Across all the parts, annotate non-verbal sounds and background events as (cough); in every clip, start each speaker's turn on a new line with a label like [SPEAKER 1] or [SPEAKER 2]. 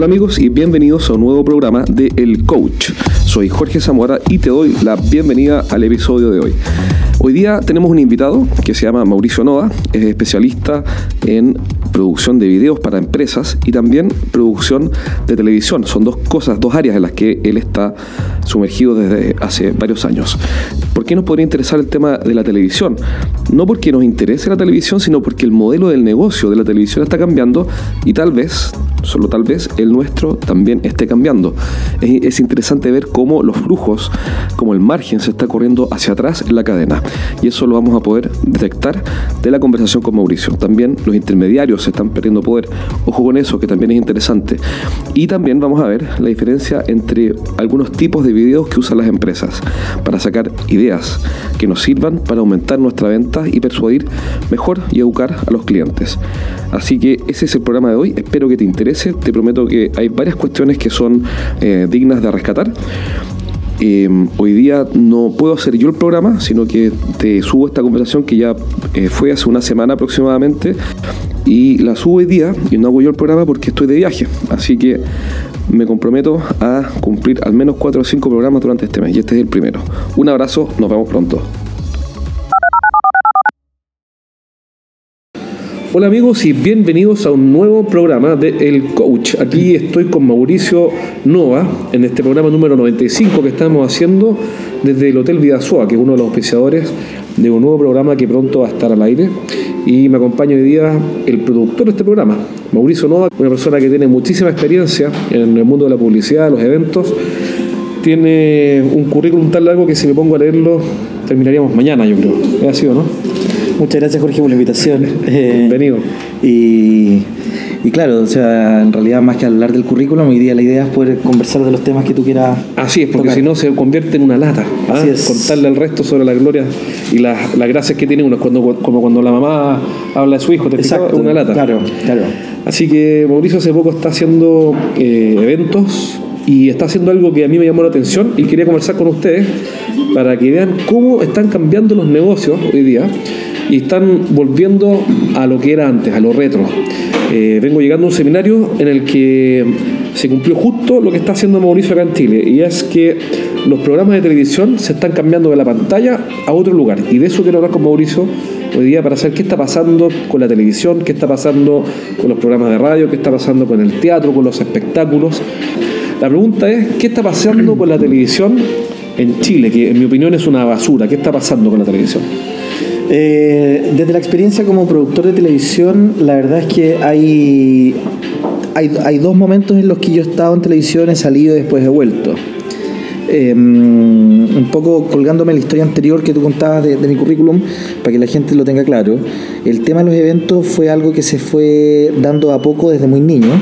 [SPEAKER 1] Hola amigos y bienvenidos a un nuevo programa de El Coach. Soy Jorge Zamora y te doy la bienvenida al episodio de hoy. Hoy día tenemos un invitado que se llama Mauricio Nova, es especialista en producción de videos para empresas y también producción de televisión. Son dos cosas, dos áreas en las que él está sumergido desde hace varios años. ¿Por qué nos podría interesar el tema de la televisión? No porque nos interese la televisión, sino porque el modelo del negocio de la televisión está cambiando y tal vez, solo tal vez, el nuestro también esté cambiando. Es, es interesante ver cómo los flujos, como el margen se está corriendo hacia atrás en la cadena. Y eso lo vamos a poder detectar de la conversación con Mauricio. También los intermediarios se están perdiendo poder. Ojo con eso, que también es interesante. Y también vamos a ver la diferencia entre algunos tipos de videos que usan las empresas para sacar ideas que nos sirvan para aumentar nuestra venta y persuadir mejor y educar a los clientes. Así que ese es el programa de hoy. Espero que te interese. Te prometo que hay varias cuestiones que son eh, dignas de rescatar. Eh, hoy día no puedo hacer yo el programa, sino que te subo esta conversación que ya eh, fue hace una semana aproximadamente y la subo hoy día y no hago yo el programa porque estoy de viaje. Así que me comprometo a cumplir al menos 4 o 5 programas durante este mes y este es el primero. Un abrazo, nos vemos pronto. Hola amigos y bienvenidos a un nuevo programa de El Coach. Aquí estoy con Mauricio Nova en este programa número 95 que estamos haciendo desde el Hotel Vidasoa, que es uno de los auspiciadores de un nuevo programa que pronto va a estar al aire. Y me acompaña hoy día el productor de este programa, Mauricio Nova, una persona que tiene muchísima experiencia en el mundo de la publicidad, los eventos. Tiene un currículum tan largo que si me pongo a leerlo terminaríamos mañana, yo creo. ¿Es así o no?
[SPEAKER 2] Muchas gracias Jorge por la invitación. Eh,
[SPEAKER 1] Bienvenido.
[SPEAKER 2] y, y claro, o sea, en realidad más que hablar del currículum, hoy día la idea es poder conversar de los temas que tú quieras.
[SPEAKER 1] Así es, porque si no se convierte en una lata. ¿ah?
[SPEAKER 2] Así es.
[SPEAKER 1] Contarle al resto sobre la gloria y las, las gracias que tiene uno. Cuando, como cuando la mamá habla de su hijo, te?
[SPEAKER 2] Exacto.
[SPEAKER 1] Una lata.
[SPEAKER 2] Claro, claro.
[SPEAKER 1] Así que Mauricio hace poco está haciendo eh, eventos y está haciendo algo que a mí me llamó la atención y quería conversar con ustedes para que vean cómo están cambiando los negocios hoy día y están volviendo a lo que era antes, a lo retro. Eh, vengo llegando a un seminario en el que se cumplió justo lo que está haciendo Mauricio acá en Chile y es que los programas de televisión se están cambiando de la pantalla a otro lugar y de eso quiero hablar con Mauricio hoy día para saber qué está pasando con la televisión, qué está pasando con los programas de radio, qué está pasando con el teatro, con los espectáculos. La pregunta es, ¿qué está pasando con la televisión en Chile? Que en mi opinión es una basura. ¿Qué está pasando con la televisión?
[SPEAKER 2] Eh, desde la experiencia como productor de televisión, la verdad es que hay, hay, dos momentos en los que yo he estado en televisión, he salido y después he vuelto. Eh, un poco colgándome la historia anterior que tú contabas de, de mi currículum, para que la gente lo tenga claro, el tema de los eventos fue algo que se fue dando a poco desde muy niño.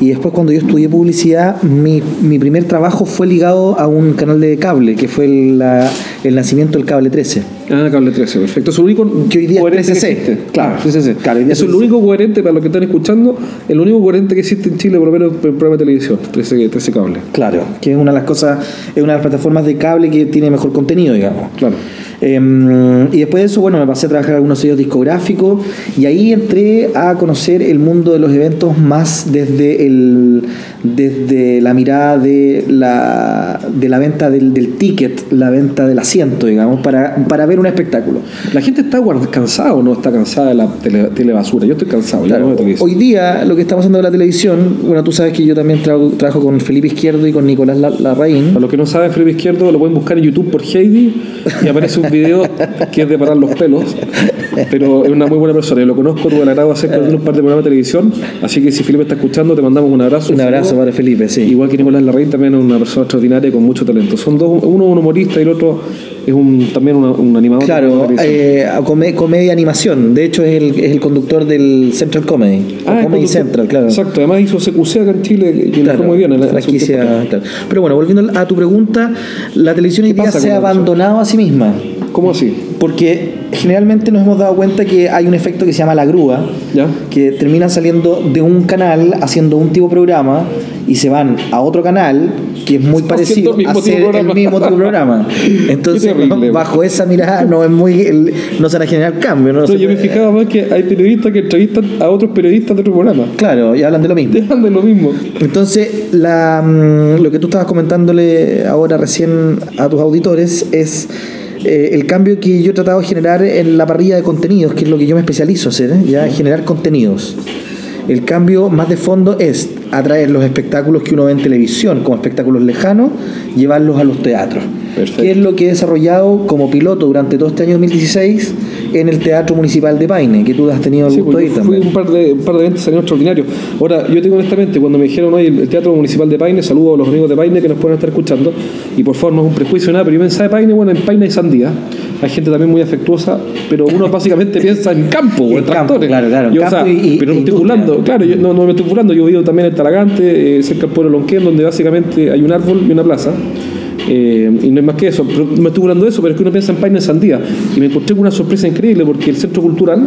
[SPEAKER 2] Y después cuando yo estudié publicidad, mi, mi primer trabajo fue ligado a un canal de cable, que fue el, la- el nacimiento del cable 13.
[SPEAKER 1] Ah, cable 13, perfecto. Es lo único
[SPEAKER 2] Que hoy día es
[SPEAKER 1] coherente que
[SPEAKER 2] 13C.
[SPEAKER 1] existe.
[SPEAKER 2] Claro.
[SPEAKER 1] 13C.
[SPEAKER 2] Claro, hoy día
[SPEAKER 1] Eso es
[SPEAKER 2] es
[SPEAKER 1] lo único coherente para los que están escuchando, es lo único coherente que existe en Chile, por lo menos en programa de televisión, 13, 13 cable.
[SPEAKER 2] Claro, que es una de las cosas, es una de las plataformas de cable que tiene mejor contenido, digamos.
[SPEAKER 1] Claro.
[SPEAKER 2] Eh, y después de eso, bueno, me pasé a trabajar en algunos sellos discográficos y ahí entré a conocer el mundo de los eventos más desde el desde la mirada de la, de la venta del, del ticket, la venta del asiento, digamos, para, para ver un espectáculo.
[SPEAKER 1] La gente está cansada o no está cansada de la tele, telebasura. Yo estoy cansado, ya
[SPEAKER 2] Claro,
[SPEAKER 1] no
[SPEAKER 2] hoy día lo que estamos haciendo en la televisión, bueno, tú sabes que yo también trabajo, trabajo con Felipe Izquierdo y con Nicolás La- Larraín.
[SPEAKER 1] Para los que no saben, Felipe Izquierdo lo pueden buscar en YouTube por Heidi y aparece un video que es de parar los pelos. Pero es una muy buena persona. Yo lo conozco, tuve el agrado de hacer con un par de programas de televisión. Así que si Felipe está escuchando, te mandamos un abrazo.
[SPEAKER 2] Un abrazo
[SPEAKER 1] saludo.
[SPEAKER 2] para Felipe, sí.
[SPEAKER 1] Igual que Nicolás Larraín, también es una persona extraordinaria con mucho talento. Son dos, uno es un humorista y el otro es un, también una- un animador.
[SPEAKER 2] Claro, eh, come- comedia animación. De hecho, es el, es el conductor del Central Comedy.
[SPEAKER 1] Ah,
[SPEAKER 2] Comedy. Central, claro.
[SPEAKER 1] Exacto, además hizo CQC acá en Chile, le
[SPEAKER 2] Claro,
[SPEAKER 1] fue muy bien. en la-
[SPEAKER 2] franquicia, claro. Pero bueno, volviendo a tu pregunta, la televisión hoy día se ha abandonado a sí misma.
[SPEAKER 1] ¿Cómo así?
[SPEAKER 2] Porque generalmente nos hemos dado cuenta que hay un efecto que se llama la grúa,
[SPEAKER 1] ¿Ya?
[SPEAKER 2] que termina saliendo de un canal haciendo un tipo de programa y se van a otro canal que es muy (laughs) parecido a hacer el mismo tipo de programa. (laughs) Entonces,
[SPEAKER 1] terrible.
[SPEAKER 2] bajo esa mirada no es muy el- no se van a generar cambios. No,
[SPEAKER 1] No,
[SPEAKER 2] Se
[SPEAKER 1] yo me fijaba más que hay periodistas que entrevistan a otros periodistas de otro programa.
[SPEAKER 2] Claro, y hablan de lo mismo. (laughs)
[SPEAKER 1] Dejan de lo mismo.
[SPEAKER 2] Entonces, la, mm, lo que tú estabas comentándole ahora recién a tus auditores es eh, el cambio que yo he tratado de generar en la parrilla de contenidos, que es lo que yo me especializo a hacer, ¿eh? ya generar contenidos. El cambio más de fondo es atraer los espectáculos que uno ve en televisión como espectáculos lejanos, llevarlos a los teatros.
[SPEAKER 1] Perfecto.
[SPEAKER 2] Que es lo que he desarrollado como piloto durante todo este año 2016 en el Teatro Municipal de Paine, que tú has tenido el
[SPEAKER 1] Sí,
[SPEAKER 2] gusto ir
[SPEAKER 1] fui un par de, un par de eventos salieron extraordinarios. Ahora, yo tengo honestamente, cuando me dijeron hoy el, Teatro Municipal de Paine, saludo a los amigos de Paine que nos pueden estar escuchando, y por favor no es un prejuicio nada, pero yo pensaba de Paine, bueno, en Paine hay sandía, hay gente también muy afectuosa, pero uno (laughs) básicamente piensa en campo o en, tractores.
[SPEAKER 2] claro, claro,
[SPEAKER 1] Yo, o
[SPEAKER 2] campo
[SPEAKER 1] sea,
[SPEAKER 2] y- y-
[SPEAKER 1] pero no me estoy burlando, claro, yo no, no me estoy burlando, yo he vivido también en Talagante, eh, cerca del pueblo Lonquén, donde básicamente hay un árbol y una plaza. Eh, y no hay más que eso, pero me estoy burlando de eso, pero es que uno piensa en Paine Sandía. Y me encontré con una sorpresa increíble porque el centro cultural,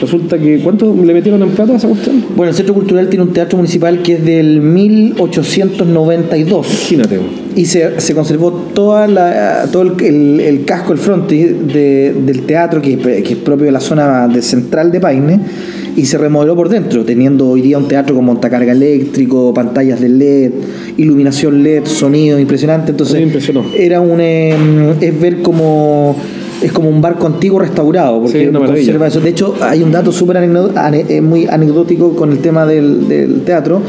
[SPEAKER 1] resulta que, ¿cuánto le metieron en plata a esa cuestión?
[SPEAKER 2] Bueno, el Centro Cultural tiene un teatro municipal que es del 1892
[SPEAKER 1] Imagínate.
[SPEAKER 2] y se, se conservó toda la, todo el, el- el casco, el frontis de- del teatro que, que es propio de la zona de central de Paine y se remodeló por dentro, teniendo hoy día un teatro con montacarga eléctrico, pantallas de LED, iluminación LED, sonido impresionante. Entonces, era un eh, es ver como es como un barco antiguo restaurado porque
[SPEAKER 1] Sí, una maravilla.
[SPEAKER 2] conserva eso. De hecho, hay un dato súper anecdo- ane- eh, muy anecdótico con el tema del, del teatro,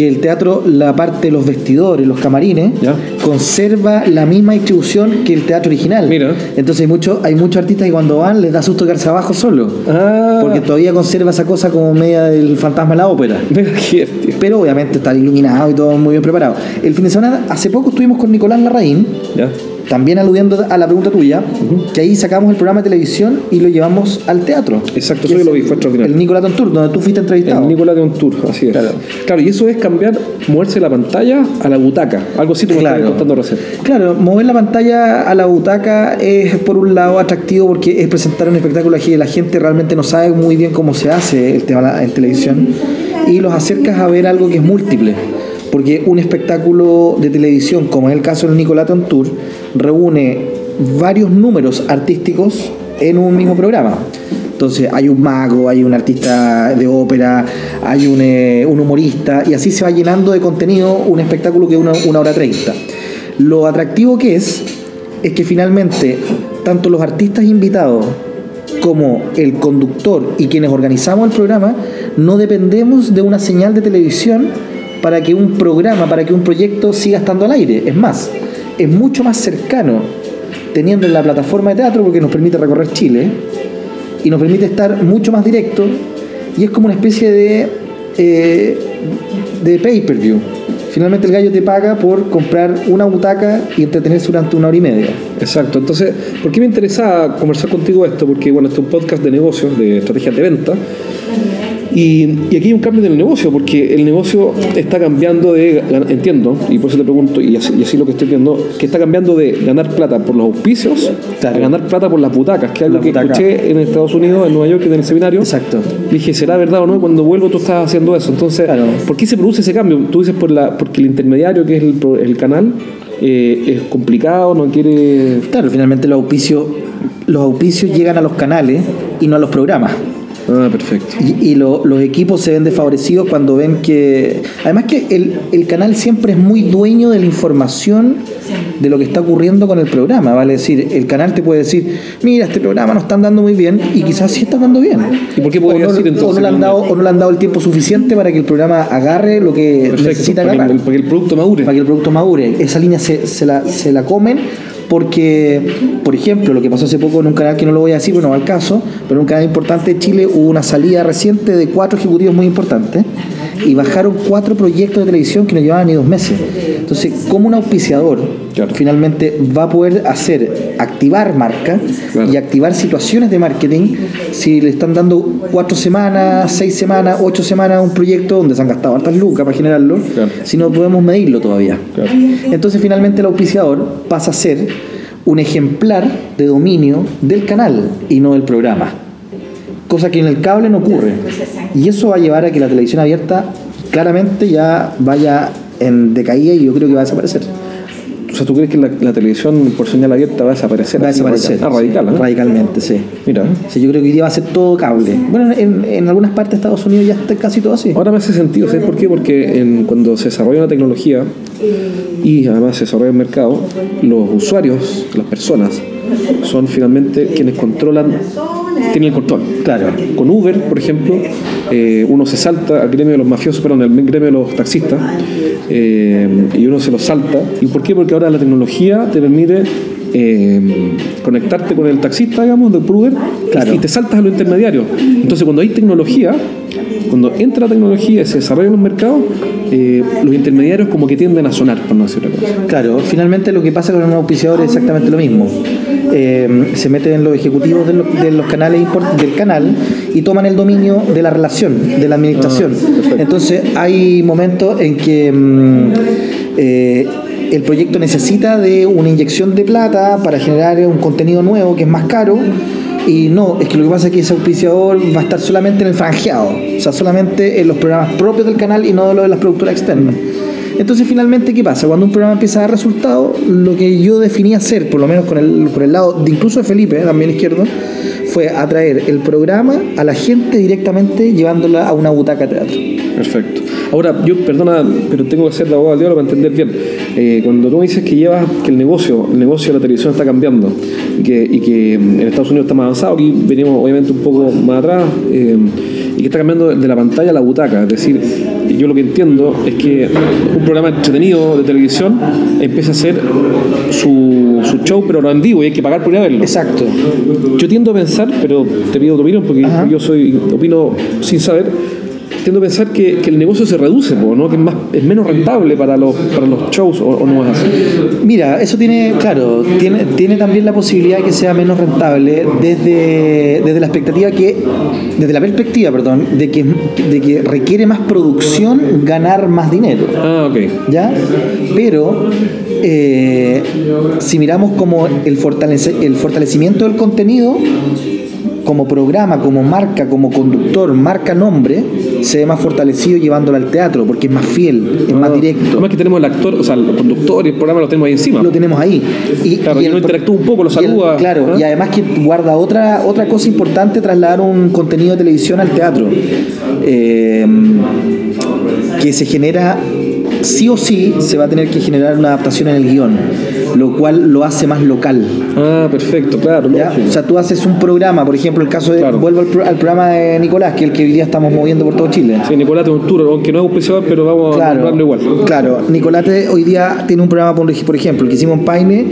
[SPEAKER 2] que el teatro, la parte de los vestidores, los camarines,
[SPEAKER 1] Ya.
[SPEAKER 2] conserva la misma distribución que el teatro original.
[SPEAKER 1] Mira.
[SPEAKER 2] Entonces hay muchos hay muchos artistas que cuando van les da susto quedarse abajo solo,
[SPEAKER 1] Ah,
[SPEAKER 2] porque todavía conserva esa cosa como media del fantasma de la ópera. (laughs)
[SPEAKER 1] qué.
[SPEAKER 2] Pero obviamente está iluminado y todo muy bien preparado. El fin de semana, hace poco estuvimos con Nicolás Larraín,
[SPEAKER 1] Ya.
[SPEAKER 2] También aludiendo a la pregunta tuya, que ahí sacamos el programa de televisión y lo llevamos al teatro.
[SPEAKER 1] Exacto, eso yo lo vi, fue extraordinario.
[SPEAKER 2] El Nicolás Tour, donde tú fuiste entrevistado.
[SPEAKER 1] El Nicolás de tour, así es.
[SPEAKER 2] Claro.
[SPEAKER 1] Claro. y eso es cambiar, moverse de la pantalla a la butaca. Algo así me
[SPEAKER 2] Claro.
[SPEAKER 1] contando recién.
[SPEAKER 2] Claro, mover la pantalla a la butaca es por un lado atractivo porque es presentar un espectáculo que la gente realmente no sabe muy bien cómo se hace el tema en televisión y los acercas a ver algo que es múltiple. Porque un espectáculo de televisión, como es el caso del Nicolaton Tour, reúne varios números artísticos en un mismo programa. Entonces hay un mago, hay un artista de ópera, hay un, eh, un humorista y así se va llenando de contenido un espectáculo que es una, una hora treinta. Lo atractivo que es es que finalmente tanto los artistas invitados como el conductor y quienes organizamos el programa no dependemos de una señal de televisión para que un programa, para que un proyecto siga estando al aire. Es más, es mucho más cercano teniendo la plataforma de teatro porque nos permite recorrer Chile y nos permite estar mucho más directo y es como una especie de, eh, de pay-per-view. Finalmente el gallo te paga por comprar una butaca y entretenerse durante una hora y media.
[SPEAKER 1] Exacto. Entonces, ¿por qué me interesaba conversar contigo esto? Porque, bueno, este es un podcast de negocios, de estrategias de venta. Y, y aquí hay un cambio en el negocio, porque el negocio está cambiando de, entiendo, y por eso te pregunto, y así, y así lo que estoy viendo, que está cambiando de ganar plata por los auspicios
[SPEAKER 2] Claro.
[SPEAKER 1] a ganar plata por las butacas, que es algo
[SPEAKER 2] La
[SPEAKER 1] que
[SPEAKER 2] butaca.
[SPEAKER 1] escuché en Estados Unidos, en Nueva York, en el seminario.
[SPEAKER 2] Exacto.
[SPEAKER 1] Dije, ¿será verdad o no? Cuando vuelvo tú estás haciendo eso. Entonces,
[SPEAKER 2] Claro.
[SPEAKER 1] ¿por qué se produce ese cambio? Tú dices por la, porque el intermediario, que es el, pro- el canal, eh, es complicado, no quiere...
[SPEAKER 2] Claro, finalmente los auspicios, los auspicios llegan a los canales y no a los programas.
[SPEAKER 1] Ah, perfecto.
[SPEAKER 2] Y, y lo- los equipos se ven desfavorecidos cuando ven que... Además que el, el canal siempre es muy dueño de la información de lo que está ocurriendo con el programa, ¿vale? Es decir, el canal te puede decir, mira, este programa no están dando muy bien, y quizás sí están dando bien.
[SPEAKER 1] ¿Y por qué
[SPEAKER 2] o no,
[SPEAKER 1] decir
[SPEAKER 2] o no
[SPEAKER 1] entonces
[SPEAKER 2] le han dado, o no le han dado el tiempo suficiente para que el programa agarre lo que
[SPEAKER 1] Perfecto,
[SPEAKER 2] necesita
[SPEAKER 1] para,
[SPEAKER 2] agarrar
[SPEAKER 1] el- para que el producto madure.
[SPEAKER 2] para que el producto madure. Esa línea se, se la, se la comen porque, por ejemplo, lo que pasó hace poco en un canal que no lo voy a decir, pero no va al caso, pero en un canal importante de Chile hubo una salida reciente de cuatro ejecutivos muy importantes y bajaron cuatro proyectos de televisión que no llevaban ni dos meses. Entonces, ¿cómo un auspiciador
[SPEAKER 1] Claro.
[SPEAKER 2] finalmente va a poder hacer, activar marca
[SPEAKER 1] Claro.
[SPEAKER 2] y activar situaciones de marketing si le están dando cuatro semanas, seis semanas, ocho semanas a un proyecto donde se han gastado hartas lucas para generarlo,
[SPEAKER 1] Claro.
[SPEAKER 2] si no podemos medirlo todavía? Entonces finalmente el auspiciador pasa a ser un ejemplar de dominio del canal y no del programa. Cosa que en el cable no ocurre. Y eso va a llevar a que la televisión abierta claramente ya vaya en decaía y yo creo que va a desaparecer.
[SPEAKER 1] O sea, ¿tú crees que la, la televisión por señal abierta va a desaparecer?
[SPEAKER 2] Va a desaparecer.
[SPEAKER 1] Ah, radical, ¿eh?
[SPEAKER 2] Radicalmente, sí.
[SPEAKER 1] Mira.
[SPEAKER 2] Sí, yo creo que hoy día va a ser todo cable. Bueno, en, en algunas partes de Estados Unidos ya está casi todo así.
[SPEAKER 1] Ahora me hace sentido, ¿sabes por qué? Porque en- cuando se desarrolla una tecnología y además se desarrolla el mercado, los usuarios, las personas, son finalmente quienes controlan, tienen el control.
[SPEAKER 2] Claro.
[SPEAKER 1] Con Uber, por ejemplo, eh, uno se salta al gremio de los mafiosos, perdón, al gremio de los taxistas, eh, y uno se los salta. ¿Y por qué? Porque ahora la tecnología te permite eh, conectarte con el taxista, digamos, de Uber,
[SPEAKER 2] Claro.
[SPEAKER 1] y te saltas a los intermediarios. Entonces, cuando hay tecnología, cuando entra la tecnología y se desarrolla en un mercado, eh, los intermediarios como que tienden a sonar, por no decir otra cosa.
[SPEAKER 2] Claro, finalmente lo que pasa con un auspiciador es exactamente lo mismo. Eh, se meten en los ejecutivos de los, de los canales del canal y toman el dominio de la relación, de la administración. Entonces hay momentos en que mm, eh, el proyecto necesita de una inyección de plata para generar un contenido nuevo que es más caro. Y no, es que lo que pasa es que ese auspiciador va a estar solamente en el franjeado, o sea, solamente en los programas propios del canal y no de los de las productoras externas. Entonces, finalmente, ¿qué pasa? Cuando un programa empieza a dar resultados, lo que yo definí hacer, por lo menos con el, por el lado de incluso de Felipe, también izquierdo, fue atraer el programa a la gente directamente llevándola a una butaca teatro.
[SPEAKER 1] Perfecto. Ahora, yo, perdona, pero tengo que ser de abogado diablo para entender bien. Eh, cuando tú me dices que llevas, que el negocio, el negocio de la televisión está cambiando y que, y que en Estados Unidos está más avanzado, aquí venimos obviamente un poco más atrás, eh, y que está cambiando de la pantalla a la butaca. Es decir, yo lo que entiendo es que un programa entretenido de televisión empieza a hacer su, su show, pero no en vivo, y hay que pagar por ir a verlo.
[SPEAKER 2] Exacto.
[SPEAKER 1] Yo tiendo a pensar, pero te pido tu opinión porque
[SPEAKER 2] Ajá.
[SPEAKER 1] yo soy opino sin saber, tiendo a pensar que, que el negocio se reduce, ¿no? que es, más, es menos rentable para los, para los shows o, o no es así.
[SPEAKER 2] Mira, eso tiene, claro, tiene, tiene también la posibilidad de que sea menos rentable desde, desde la expectativa que, desde la perspectiva, perdón, de que, de que requiere más producción ganar más dinero.
[SPEAKER 1] Ah, ok.
[SPEAKER 2] ¿ya? Pero eh, si miramos como el, fortalece- el fortalecimiento del contenido, como programa, como marca, como conductor, marca nombre, se ve más fortalecido llevándolo al teatro, porque es más fiel, es más
[SPEAKER 1] Ah,
[SPEAKER 2] directo.
[SPEAKER 1] Además que tenemos el actor, o sea, el conductor y el programa lo tenemos ahí encima.
[SPEAKER 2] Lo tenemos ahí. Y,
[SPEAKER 1] Claro, y
[SPEAKER 2] el
[SPEAKER 1] interactúa un poco, lo
[SPEAKER 2] y el-
[SPEAKER 1] saluda,
[SPEAKER 2] claro,
[SPEAKER 1] ¿ah?
[SPEAKER 2] y además que guarda otra, otra cosa importante, trasladar un contenido de televisión al teatro. Eh, que se genera, sí o sí, se va a tener que generar una adaptación en el guion, lo cual lo hace más local.
[SPEAKER 1] Ah, perfecto, claro.
[SPEAKER 2] ¿ya? O sea, tú haces un programa, por ejemplo, el caso de,
[SPEAKER 1] Claro.
[SPEAKER 2] vuelvo al, pro- al programa de Nicolás, que es el que hoy día estamos moviendo por todo Chile.
[SPEAKER 1] Sí, Nicolás tiene un tour, aunque no es auspiciador, pero vamos a
[SPEAKER 2] Claro,
[SPEAKER 1] nombrarlo igual.
[SPEAKER 2] claro. Nicolate hoy día tiene un programa, por ejemplo, el que hicimos en Paine,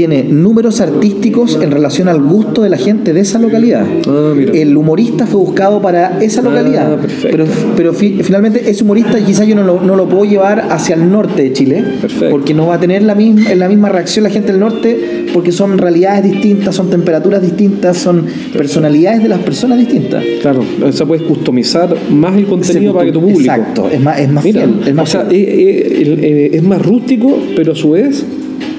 [SPEAKER 2] tiene números artísticos en relación al gusto de la gente de esa localidad.
[SPEAKER 1] Ah.
[SPEAKER 2] El humorista fue buscado para esa localidad.
[SPEAKER 1] perfecto.
[SPEAKER 2] Pero, pero fi- finalmente ese humorista quizás yo no lo, no lo puedo llevar hacia el norte de Chile.
[SPEAKER 1] Perfecto.
[SPEAKER 2] Porque no va a tener la misma, la misma reacción la gente del norte porque son realidades distintas, son temperaturas distintas, son personalidades de las personas distintas.
[SPEAKER 1] Claro, o sea, puedes customizar más el contenido para que tu público.
[SPEAKER 2] Exacto, es más, es más
[SPEAKER 1] Mira,
[SPEAKER 2] fiel. Es más
[SPEAKER 1] o sea,
[SPEAKER 2] fiel.
[SPEAKER 1] eh, eh, eh, es más rústico, pero a su vez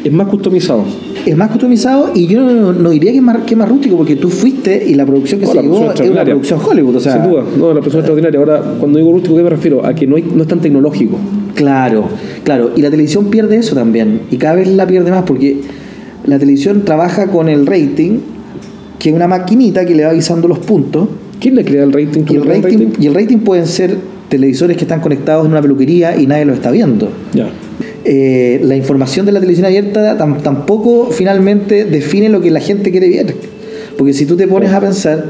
[SPEAKER 1] es más customizado.
[SPEAKER 2] Es más customizado y yo no, no diría que es, más, que es más rústico porque tú fuiste y la producción que
[SPEAKER 1] No,
[SPEAKER 2] se llevó
[SPEAKER 1] producción
[SPEAKER 2] es una producción Hollywood. O sea,
[SPEAKER 1] Sin duda, no, la persona extraordinaria. Ahora, cuando digo rústico, ¿a qué me refiero? A que no, hay, no es tan tecnológico.
[SPEAKER 2] Claro, claro. Y la televisión pierde eso también. Y cada vez la pierde más porque la televisión trabaja con el rating, que es una maquinita que le va avisando los puntos.
[SPEAKER 1] ¿Quién le crea el rating? ¿Tú
[SPEAKER 2] Y el rating, y el rating pueden ser televisores que están conectados en una peluquería y nadie los está viendo.
[SPEAKER 1] Ya.
[SPEAKER 2] Eh, la información de la televisión abierta tam- tampoco finalmente define lo que la gente quiere ver. Porque si tú te pones a pensar,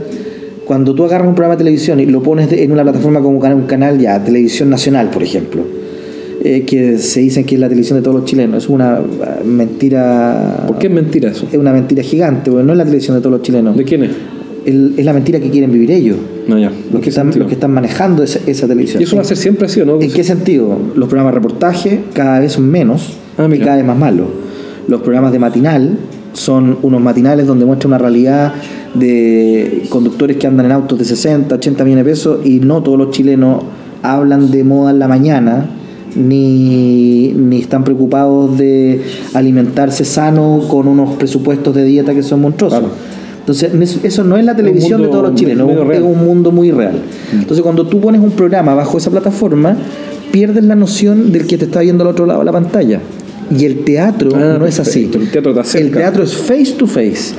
[SPEAKER 2] cuando tú agarras un programa de televisión y lo pones de- en una plataforma como un canal ya, televisión nacional, por ejemplo, eh, que se dicen que es la televisión de todos los chilenos, es una mentira.
[SPEAKER 1] ¿Por qué es mentira eso?
[SPEAKER 2] Es una mentira gigante, porque no es la televisión de todos los chilenos.
[SPEAKER 1] ¿De quién es?
[SPEAKER 2] El- es la mentira que quieren vivir ellos,
[SPEAKER 1] No, ya.
[SPEAKER 2] los que están, los que están manejando esa, esa televisión.
[SPEAKER 1] Y eso va a ser siempre así, ¿o no?
[SPEAKER 2] ¿En qué sentido? Los programas de reportaje cada vez son menos
[SPEAKER 1] Ah,
[SPEAKER 2] y cada vez más malos. Los programas de matinal son unos matinales donde muestran una realidad de conductores que andan en autos de 60, 80 millones de pesos y no todos los chilenos hablan de moda en la mañana ni, ni están preocupados de alimentarse sano con unos presupuestos de dieta que son monstruosos.
[SPEAKER 1] Claro.
[SPEAKER 2] Entonces, eso- no es la televisión de todos los chilenos, es un mundo muy real. Entonces, cuando tú pones un programa bajo esa plataforma, pierdes la noción del que te está viendo al otro lado de la pantalla. Y el teatro
[SPEAKER 1] Ah,
[SPEAKER 2] no es así.
[SPEAKER 1] El teatro te.
[SPEAKER 2] El teatro es face to face.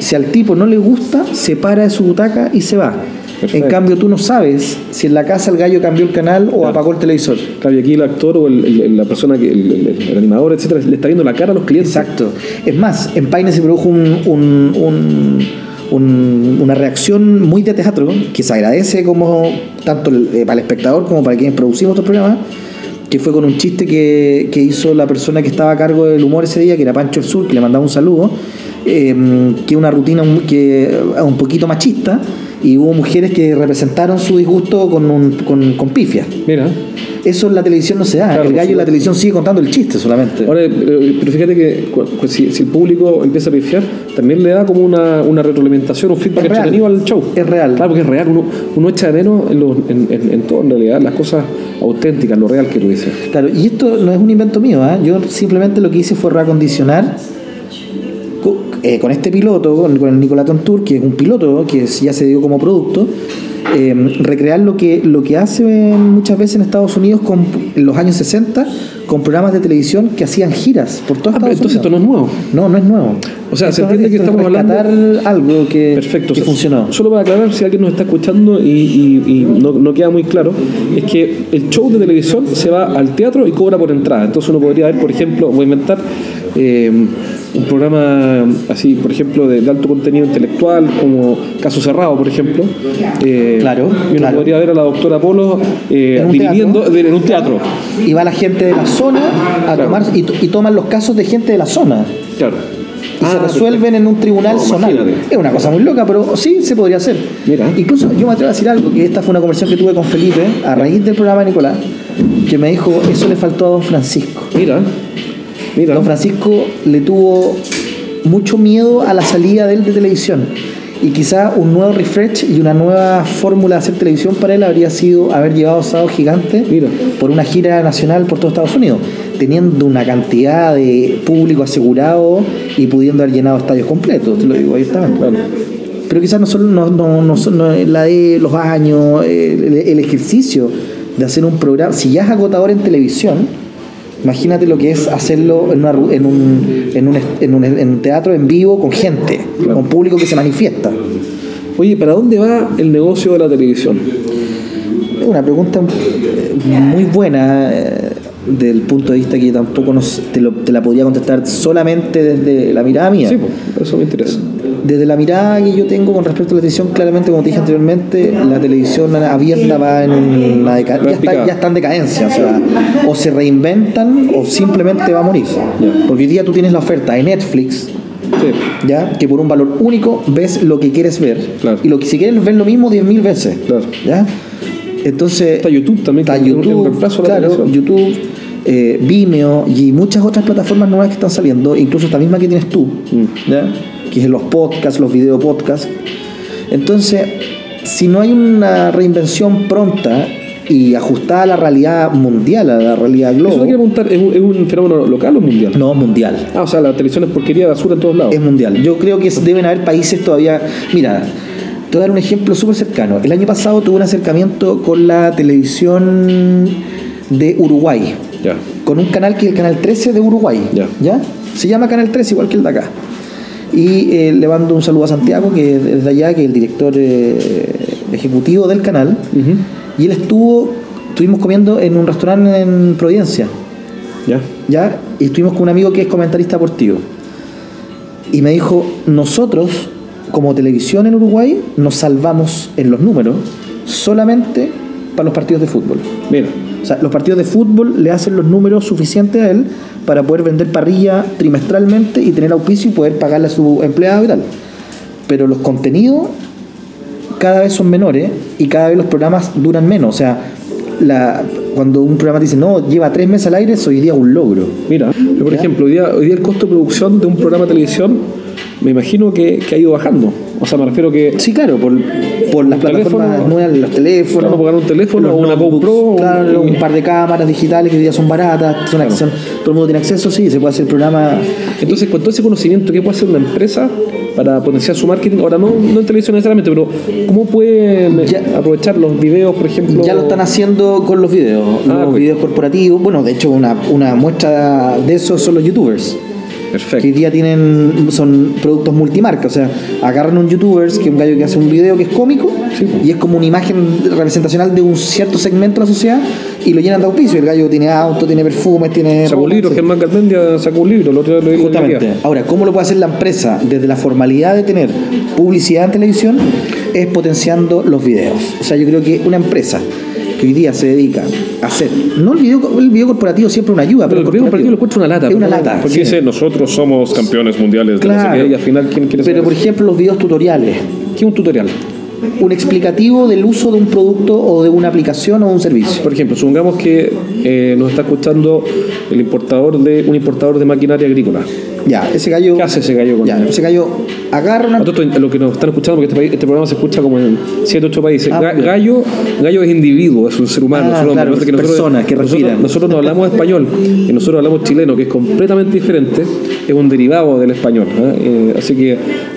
[SPEAKER 2] Si al tipo no le gusta, se para de su butaca y se va.
[SPEAKER 1] Perfecto.
[SPEAKER 2] En cambio, tú no sabes si en la casa el gallo cambió el canal o apagó el televisor.
[SPEAKER 1] Claro, y aquí el actor o el- el- la persona, que el, animador, etcétera, le está viendo la cara a los clientes.
[SPEAKER 2] Exacto. Es más, en Paine se produjo un- un- un- un- una reacción muy de teatro que se agradece como tanto eh, para el espectador como para quienes producimos estos programas, que fue con un chiste que, que hizo la persona que estaba a cargo del humor ese día, que era Pancho el Sur, que le mandaba un saludo, eh, que una rutina un- que, eh, un poquito machista, y hubo mujeres que representaron su disgusto con, un, con, con pifia.
[SPEAKER 1] Mira.
[SPEAKER 2] Eso en la televisión no se da.
[SPEAKER 1] Claro,
[SPEAKER 2] el gallo en la televisión sigue contando el chiste solamente.
[SPEAKER 1] Ahora, pero, pero fíjate que si, si el público empieza a pifiar, también le da como una, una retroalimentación, un feedback entretenido al show.
[SPEAKER 2] Es real.
[SPEAKER 1] Claro, porque es real. Uno, uno echa de menos en, los- en, en- en todo, en realidad, las cosas auténticas, lo real que tú dices.
[SPEAKER 2] Claro, y esto no es un invento mío, ¿ah? yo simplemente lo que hice fue reacondicionar co- eh, con este piloto, con, el Nicolaton Tour, que es un piloto que ya se dio como producto, eh, recrear lo que, lo que hacen muchas veces en Estados Unidos con, en los años 60 con programas de televisión que hacían giras por todo
[SPEAKER 1] Ah,
[SPEAKER 2] Estados
[SPEAKER 1] entonces esto no es nuevo.
[SPEAKER 2] No, no es nuevo.
[SPEAKER 1] O sea, se entiende que estamos hablando-
[SPEAKER 2] algo que,
[SPEAKER 1] Perfecto.
[SPEAKER 2] que
[SPEAKER 1] o sea,
[SPEAKER 2] funcionó.
[SPEAKER 1] Solo para aclarar, si alguien nos está escuchando y, y- y no, no queda muy claro, es que el show de televisión se va al teatro y cobra por entrada. Entonces uno podría ver, por ejemplo, voy a inventar eh, un programa así, por ejemplo, de, de alto contenido intelectual, como Caso Cerrado, por ejemplo. Eh,
[SPEAKER 2] Claro,
[SPEAKER 1] uno
[SPEAKER 2] claro.
[SPEAKER 1] podría ver a la doctora Polo eh,
[SPEAKER 2] En un
[SPEAKER 1] dirigiendo de- en un teatro.
[SPEAKER 2] Y va la gente de la zona a
[SPEAKER 1] Claro.
[SPEAKER 2] tomar y, to- y toman los casos de gente de la zona.
[SPEAKER 1] Claro.
[SPEAKER 2] y se
[SPEAKER 1] Ah,
[SPEAKER 2] resuelven en un tribunal
[SPEAKER 1] No,
[SPEAKER 2] zonal.
[SPEAKER 1] imagínate.
[SPEAKER 2] Es una cosa muy loca, pero sí se podría hacer.
[SPEAKER 1] Mira.
[SPEAKER 2] Incluso yo me atrevo a decir algo, que esta fue una conversación que tuve con Felipe a raíz del programa de Nicolás, que me dijo, eso le faltó a don Francisco.
[SPEAKER 1] Mira. Mira.
[SPEAKER 2] Don Francisco le tuvo mucho miedo a la salida de él de televisión. Y quizá un nuevo refresh y una nueva fórmula de hacer televisión para él habría sido haber llevado Sábado Gigante por una gira nacional por todo Estados Unidos, teniendo una cantidad de público asegurado y pudiendo haber llenado estadios completos, te lo digo abiertamente.
[SPEAKER 1] Claro.
[SPEAKER 2] Pero quizás no solo no, no, no, no la de los años, el, el ejercicio de hacer un programa, si ya es agotador en televisión, imagínate lo que es hacerlo en, una ru- en, un, en, un, est- en un- en un teatro en vivo con gente, con público que se manifiesta.
[SPEAKER 1] Oye, ¿para dónde va el negocio de la televisión?
[SPEAKER 2] Es una pregunta eh, muy buena eh, del punto de vista que tampoco nos, te, lo- te la podría contestar solamente desde la mirada mía.
[SPEAKER 1] Sí, pues, eso me interesa.
[SPEAKER 2] Desde la mirada que yo tengo con respecto a la televisión, claramente, como te dije anteriormente, la televisión abierta va en una deca-
[SPEAKER 1] Va
[SPEAKER 2] ya, está, ya está en decadencia. O sea, o se reinventan o simplemente va a morir. Porque hoy día tú tienes la oferta de Netflix,
[SPEAKER 1] Sí,
[SPEAKER 2] ¿ya? que por un valor único ves lo que quieres ver.
[SPEAKER 1] Claro.
[SPEAKER 2] Y lo que si quieres ver lo mismo 10.000 veces.
[SPEAKER 1] Claro.
[SPEAKER 2] ¿ya? Entonces,
[SPEAKER 1] Está YouTube también,
[SPEAKER 2] está YouTube, claro. YouTube, eh, Vimeo y muchas otras plataformas nuevas que están saliendo, incluso esta misma que tienes tú,
[SPEAKER 1] Mm.
[SPEAKER 2] ¿ya? Que es los podcasts, los video podcasts. Entonces, si no hay una reinvención pronta y ajustada a la realidad mundial, a la realidad
[SPEAKER 1] Eso te
[SPEAKER 2] global,
[SPEAKER 1] preguntar, ¿es un, es un fenómeno local o mundial?
[SPEAKER 2] no mundial.
[SPEAKER 1] Ah, o sea, la televisión es porquería de basura en todos lados.
[SPEAKER 2] Es mundial. Yo creo que deben haber países todavía. Mira, te voy a dar un ejemplo súper cercano. El año pasado tuve un acercamiento con la televisión de Uruguay,
[SPEAKER 1] Ya.
[SPEAKER 2] con un canal que es el canal 13 de Uruguay.
[SPEAKER 1] Ya.
[SPEAKER 2] Se llama Canal 13, igual que el de acá. Y eh, le mando un saludo a Santiago, que es desde allá, que es el director eh, ejecutivo del canal. Y él estuvo, estuvimos comiendo en un restaurante en Providencia.
[SPEAKER 1] Ya.
[SPEAKER 2] ¿ya? Y estuvimos con un amigo que es comentarista deportivo. Y me dijo, nosotros, como televisión en Uruguay, nos salvamos en los números solamente para los partidos de fútbol.
[SPEAKER 1] Mira.
[SPEAKER 2] O sea, los partidos de fútbol le hacen los números suficientes a él para poder vender parrilla trimestralmente y tener auspicio y poder pagarle a su empleado y tal. Pero los contenidos cada vez son menores y cada vez los programas duran menos. O sea, la, cuando un programa dice, no, lleva tres meses al aire, eso hoy día es un logro.
[SPEAKER 1] Mira, por
[SPEAKER 2] Ya.
[SPEAKER 1] ejemplo, hoy día, hoy día el costo de producción de un programa de televisión me imagino que, que ha ido bajando. O sea, me refiero que.
[SPEAKER 2] Sí, claro, por, por las plataformas nuevas, los teléfonos.
[SPEAKER 1] Claro, pagar un teléfono
[SPEAKER 2] los
[SPEAKER 1] una GoPro,
[SPEAKER 2] Claro, un par de cámaras digitales que hoy día son baratas, son, son- todo el mundo tiene acceso, sí, se puede hacer el programa.
[SPEAKER 1] Entonces, con todo ese conocimiento, ¿qué puede hacer una empresa para potenciar su marketing? Ahora, no, no en televisión necesariamente, pero ¿cómo puede
[SPEAKER 2] Ya-
[SPEAKER 1] aprovechar los videos, por ejemplo?
[SPEAKER 2] Ya lo están haciendo con los videos,
[SPEAKER 1] Ah,
[SPEAKER 2] los
[SPEAKER 1] ok.
[SPEAKER 2] videos corporativos. Bueno, de hecho, una, una muestra de eso son los youtubers. Que hoy
[SPEAKER 1] Perfecto.
[SPEAKER 2] día tienen son productos multimarca, o sea, agarran un youtubers que es un gallo que hace un video que es cómico
[SPEAKER 1] Sí,
[SPEAKER 2] y es como una imagen representacional de un cierto segmento de la sociedad y lo llenan de auspicio. El gallo tiene auto, tiene perfumes, tiene
[SPEAKER 1] Sacó un libro,
[SPEAKER 2] sí.
[SPEAKER 1] Germán Garmendia sacó un libro, el otro día lo digo
[SPEAKER 2] Justamente. Ahora, ¿cómo lo puede hacer la empresa desde la formalidad de tener publicidad en televisión? Es potenciando los videos. O sea, yo creo que una empresa que hoy día se dedica hacer, no el video, el video corporativo siempre una ayuda,
[SPEAKER 1] Pero
[SPEAKER 2] pero,
[SPEAKER 1] el video partido lo encuentro una lata.
[SPEAKER 2] Es una
[SPEAKER 1] porque-
[SPEAKER 2] lata.
[SPEAKER 1] Porque
[SPEAKER 2] sí.
[SPEAKER 1] dice, nosotros somos campeones mundiales de no sé
[SPEAKER 2] Claro.
[SPEAKER 1] qué, y al final, ¿quién quiere
[SPEAKER 2] Pero
[SPEAKER 1] saber
[SPEAKER 2] por
[SPEAKER 1] eso?
[SPEAKER 2] ejemplo, los videos tutoriales,
[SPEAKER 1] ¿Qué es un tutorial?
[SPEAKER 2] un explicativo del uso de un producto o de una aplicación o un servicio.
[SPEAKER 1] Por ejemplo, supongamos que eh, nos está escuchando el importador de un importador de maquinaria agrícola.
[SPEAKER 2] Ya, ese gallo.
[SPEAKER 1] ¿Qué hace ese gallo con
[SPEAKER 2] Ya, ese gallo agarra una.
[SPEAKER 1] A todo esto, lo que nos están escuchando, porque este, país- este programa se escucha como en 7, 8 países.
[SPEAKER 2] Ah,
[SPEAKER 1] gallo, gallo es individuo, es un ser humano,
[SPEAKER 2] Ah,
[SPEAKER 1] es un hombre.
[SPEAKER 2] claro,
[SPEAKER 1] que pasa es que
[SPEAKER 2] personas que
[SPEAKER 1] nosotros,
[SPEAKER 2] respiran.
[SPEAKER 1] nosotros no hablamos español y nosotros hablamos chileno, que es completamente diferente, es un derivado del español. ¿eh? Eh, así que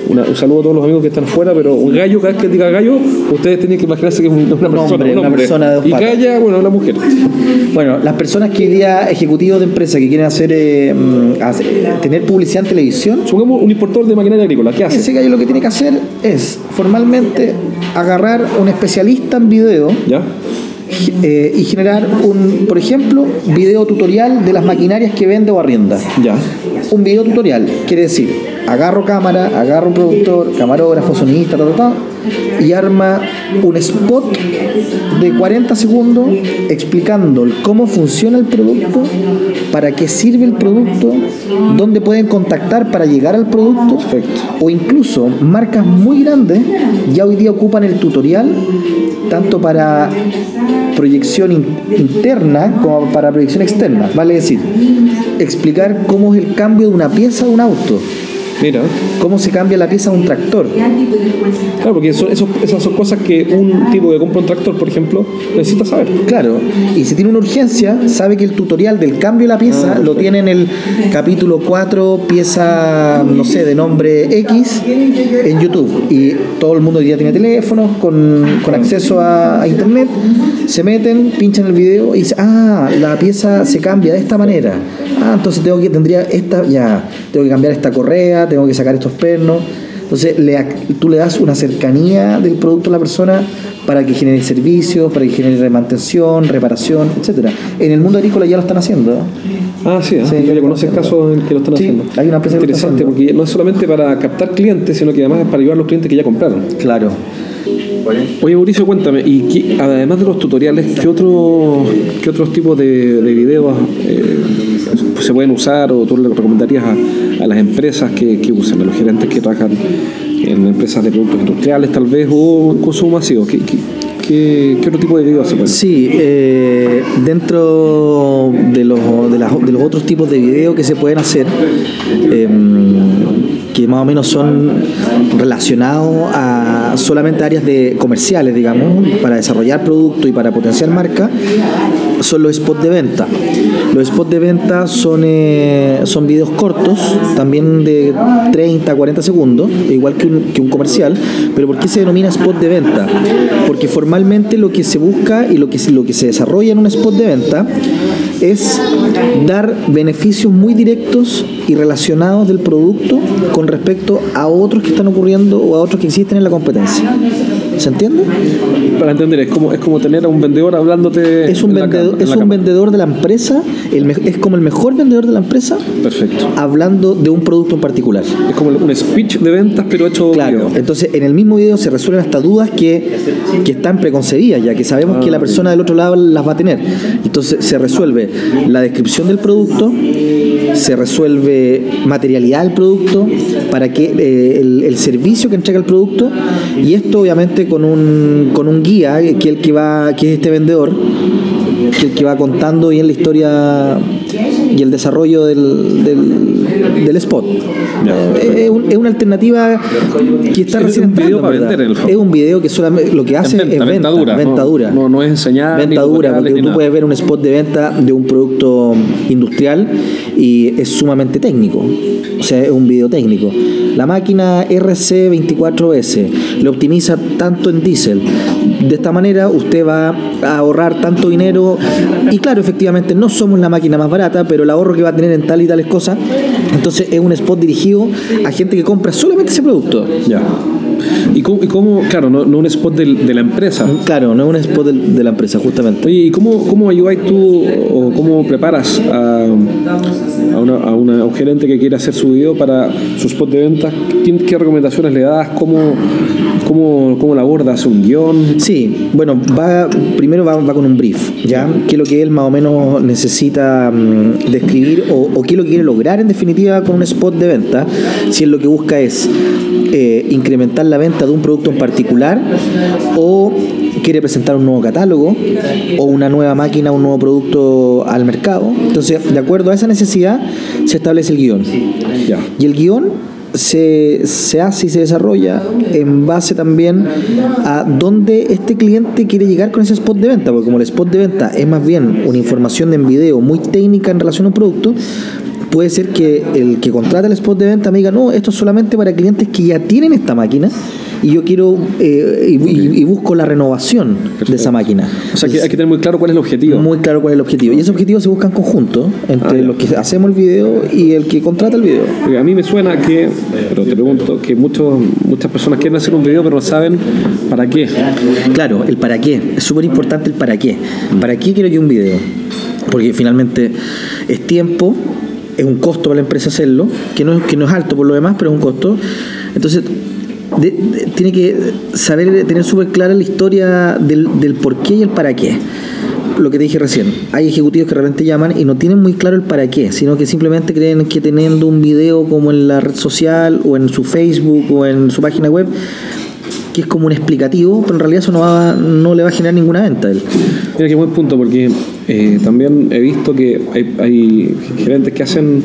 [SPEAKER 1] una- un saludo a todos los amigos que están fuera, pero un gallo, cada vez que diga gallo, ustedes tienen que imaginarse que es un- una persona,
[SPEAKER 2] hombre,
[SPEAKER 1] un
[SPEAKER 2] una
[SPEAKER 1] hombre.
[SPEAKER 2] persona de dos
[SPEAKER 1] y
[SPEAKER 2] patas.
[SPEAKER 1] galla, bueno, la mujer.
[SPEAKER 2] Bueno, las personas que hoy día, ejecutivos de empresas que quieren hacer, eh, mm, hacer- tener publicidad en televisión,
[SPEAKER 1] Supongamos un importador de maquinaria agrícola, ¿qué hace?
[SPEAKER 2] ese gallo lo que tiene que hacer es formalmente agarrar un especialista en video
[SPEAKER 1] ¿Ya?
[SPEAKER 2] eh, y generar un, por ejemplo, video tutorial de las maquinarias que vende o arrienda.
[SPEAKER 1] Ya.
[SPEAKER 2] Un video tutorial quiere decir, agarro cámara, agarro un productor, camarógrafo, sonista, ta, ta, ta, y arma un spot de 40 segundos explicando cómo funciona el producto, para qué sirve el producto, dónde pueden contactar para llegar al producto, o incluso marcas muy grandes ya hoy día ocupan el tutorial tanto para proyección in- interna como para proyección externa. Vale decir, explicar cómo es el cambio de una pieza de un auto,
[SPEAKER 1] Mira.
[SPEAKER 2] cómo se cambia la pieza de un tractor.
[SPEAKER 1] Claro, porque eso- eso- esas son cosas que un tipo que compra un tractor, por ejemplo, necesita saber.
[SPEAKER 2] Claro, y si tiene una urgencia, sabe que el tutorial del cambio de la pieza lo tiene en el capítulo 4, pieza, no sé, de nombre X, en YouTube. Y todo el mundo hoy día tiene teléfonos con, con acceso a, a internet, se meten, pinchan el video y dicen, ah, la pieza se cambia de esta manera. Ah, entonces tengo que, tendría esta, ya, tengo que cambiar esta correa, tengo que sacar estos pernos. Entonces le, tú le das una cercanía del producto a la persona para que genere servicios, para que genere mantención, reparación, etcétera. En el mundo agrícola ya lo están haciendo.
[SPEAKER 1] Ah, sí, ¿eh?
[SPEAKER 2] Sí,
[SPEAKER 1] Yo
[SPEAKER 2] ya lo
[SPEAKER 1] conoces casos en que lo están
[SPEAKER 2] Sí,
[SPEAKER 1] haciendo.
[SPEAKER 2] hay una empresa que lo está
[SPEAKER 1] Interesante, porque no es solamente para captar clientes, sino que además es para ayudar a los clientes que ya compraron.
[SPEAKER 2] Claro.
[SPEAKER 1] Oye, Mauricio, cuéntame, y qué- además de los tutoriales, ¿qué, otro, qué otros tipos de, de videos eh, se pueden usar o tú le recomendarías a, a las empresas que, que usen, a los gerentes que trabajan en empresas de productos industriales tal vez o en consumo masivo? ¿Qué, qué, qué- qué otro tipo de videos se pueden
[SPEAKER 2] Sí, eh, dentro de los, de, las- de los otros tipos de videos que se pueden hacer, em, más o menos son relacionados a solamente áreas de comerciales, digamos, para desarrollar producto y para potenciar marca, son los spots de venta. Los spots de venta son, eh, son videos cortos, también de 30, 40 segundos, igual que un, que un comercial, pero ¿por qué se denomina spot de venta? Porque formalmente lo que se busca y lo que, lo que se desarrolla en un spot de venta es dar beneficios muy directos y relacionados del producto con respecto a otros que están ocurriendo o a otros que existen en la competencia. ¿Se entiende?
[SPEAKER 1] Para entender, es como, es como tener a un vendedor hablándote.
[SPEAKER 2] Es un,
[SPEAKER 1] en la
[SPEAKER 2] vendedor,
[SPEAKER 1] en
[SPEAKER 2] es
[SPEAKER 1] la
[SPEAKER 2] un vendedor de la empresa, el es como el mejor vendedor de la empresa
[SPEAKER 1] Perfecto.
[SPEAKER 2] hablando de un producto en particular.
[SPEAKER 1] Es como un speech de ventas, pero hecho.
[SPEAKER 2] Claro,
[SPEAKER 1] video.
[SPEAKER 2] entonces en el mismo video se resuelven hasta dudas que, que están preconcebidas, ya que sabemos que la persona del otro lado las va a tener. Entonces se resuelve la descripción del producto, se resuelve materialidad del producto, para que eh, el, servicio que entrega el producto, y esto obviamente con un, con un guía, que el que va, que es este vendedor, que el que va contando bien la historia y el desarrollo del, del spot. Eh, es, un- es una alternativa que está
[SPEAKER 1] Es
[SPEAKER 2] recién
[SPEAKER 1] un video
[SPEAKER 2] entrando,
[SPEAKER 1] para
[SPEAKER 2] ¿verdad?
[SPEAKER 1] vender, en el fondo.
[SPEAKER 2] Es un video que solamente lo que hace es venta,
[SPEAKER 1] venta dura,
[SPEAKER 2] venta
[SPEAKER 1] no-
[SPEAKER 2] dura.
[SPEAKER 1] no- no es enseñar ni
[SPEAKER 2] Venta dura,
[SPEAKER 1] tutoriales
[SPEAKER 2] porque tú
[SPEAKER 1] nada.
[SPEAKER 2] puedes ver un spot de venta de un producto industrial y es sumamente técnico. O sea, es un video técnico. La máquina RC24S lo optimiza tanto en diésel. De esta manera usted va a ahorrar tanto dinero y claro, efectivamente no somos la máquina más barata, pero el ahorro que va a tener en tal y tales cosas, entonces es un spot dirigido a gente que compra solamente ese producto.
[SPEAKER 1] Ya. ¿Y cómo, y cómo- claro, no, no un spot del- de la empresa?
[SPEAKER 2] Claro, no es un spot del- de, la empresa, justamente.
[SPEAKER 1] Oye, ¿y cómo, cómo ayudáis tú o cómo preparas a, a, una- a una- a un gerente que quiere hacer su video para su spot de ventas? ¿Qué, qué recomendaciones le das? ¿Cómo, cómo, cómo la abordas? ¿Un guion?
[SPEAKER 2] Sí, bueno, va primero va, va con un brief, ¿ya? ¿Qué es lo que él más o menos necesita mm, describir o, o qué es lo que quiere lograr en definitiva con un spot de venta? Si él lo que busca es eh, incrementar la venta de un producto en particular o quiere presentar un nuevo catálogo o una nueva máquina, un nuevo producto al mercado. Entonces, de acuerdo a esa necesidad, se establece el guion.
[SPEAKER 1] Ya.
[SPEAKER 2] Y el guion se, se hace y se desarrolla en base también a dónde este cliente quiere llegar con ese spot de venta, porque como el spot de venta es más bien una información en video muy técnica en relación a un producto, puede ser que el que contrata el spot de venta me diga, no, esto es solamente para clientes que ya tienen esta máquina y yo quiero eh, y, y- y busco la renovación de esa máquina.
[SPEAKER 1] O sea, que hay que tener muy claro cuál es el objetivo.
[SPEAKER 2] Muy claro cuál es el objetivo. Y ese objetivo se busca en conjunto entre
[SPEAKER 1] Ah,
[SPEAKER 2] los que hacemos el video y el que contrata el video.
[SPEAKER 1] Porque a mí me suena que, pero te pregunto, que muchos, muchas personas quieren hacer un video pero no saben para qué.
[SPEAKER 2] Claro, el para qué. Es súper importante el para qué. ¿Para qué quiero yo un video? Porque finalmente es tiempo, es un costo para la empresa hacerlo, que no es, que no es alto por lo demás, pero es un costo. Entonces, de- tiene que saber, tener súper clara la historia del, del por qué y el para qué. Lo que te dije recién, hay ejecutivos que de repente llaman y no tienen muy claro el para qué, sino que simplemente creen que teniendo un video como en la red social o en su Facebook o en su página web, que es como un explicativo, pero en realidad eso no, va, no le va a generar ninguna venta a él.
[SPEAKER 1] Mira qué buen punto, porque eh, también he visto que hay, hay gerentes que hacen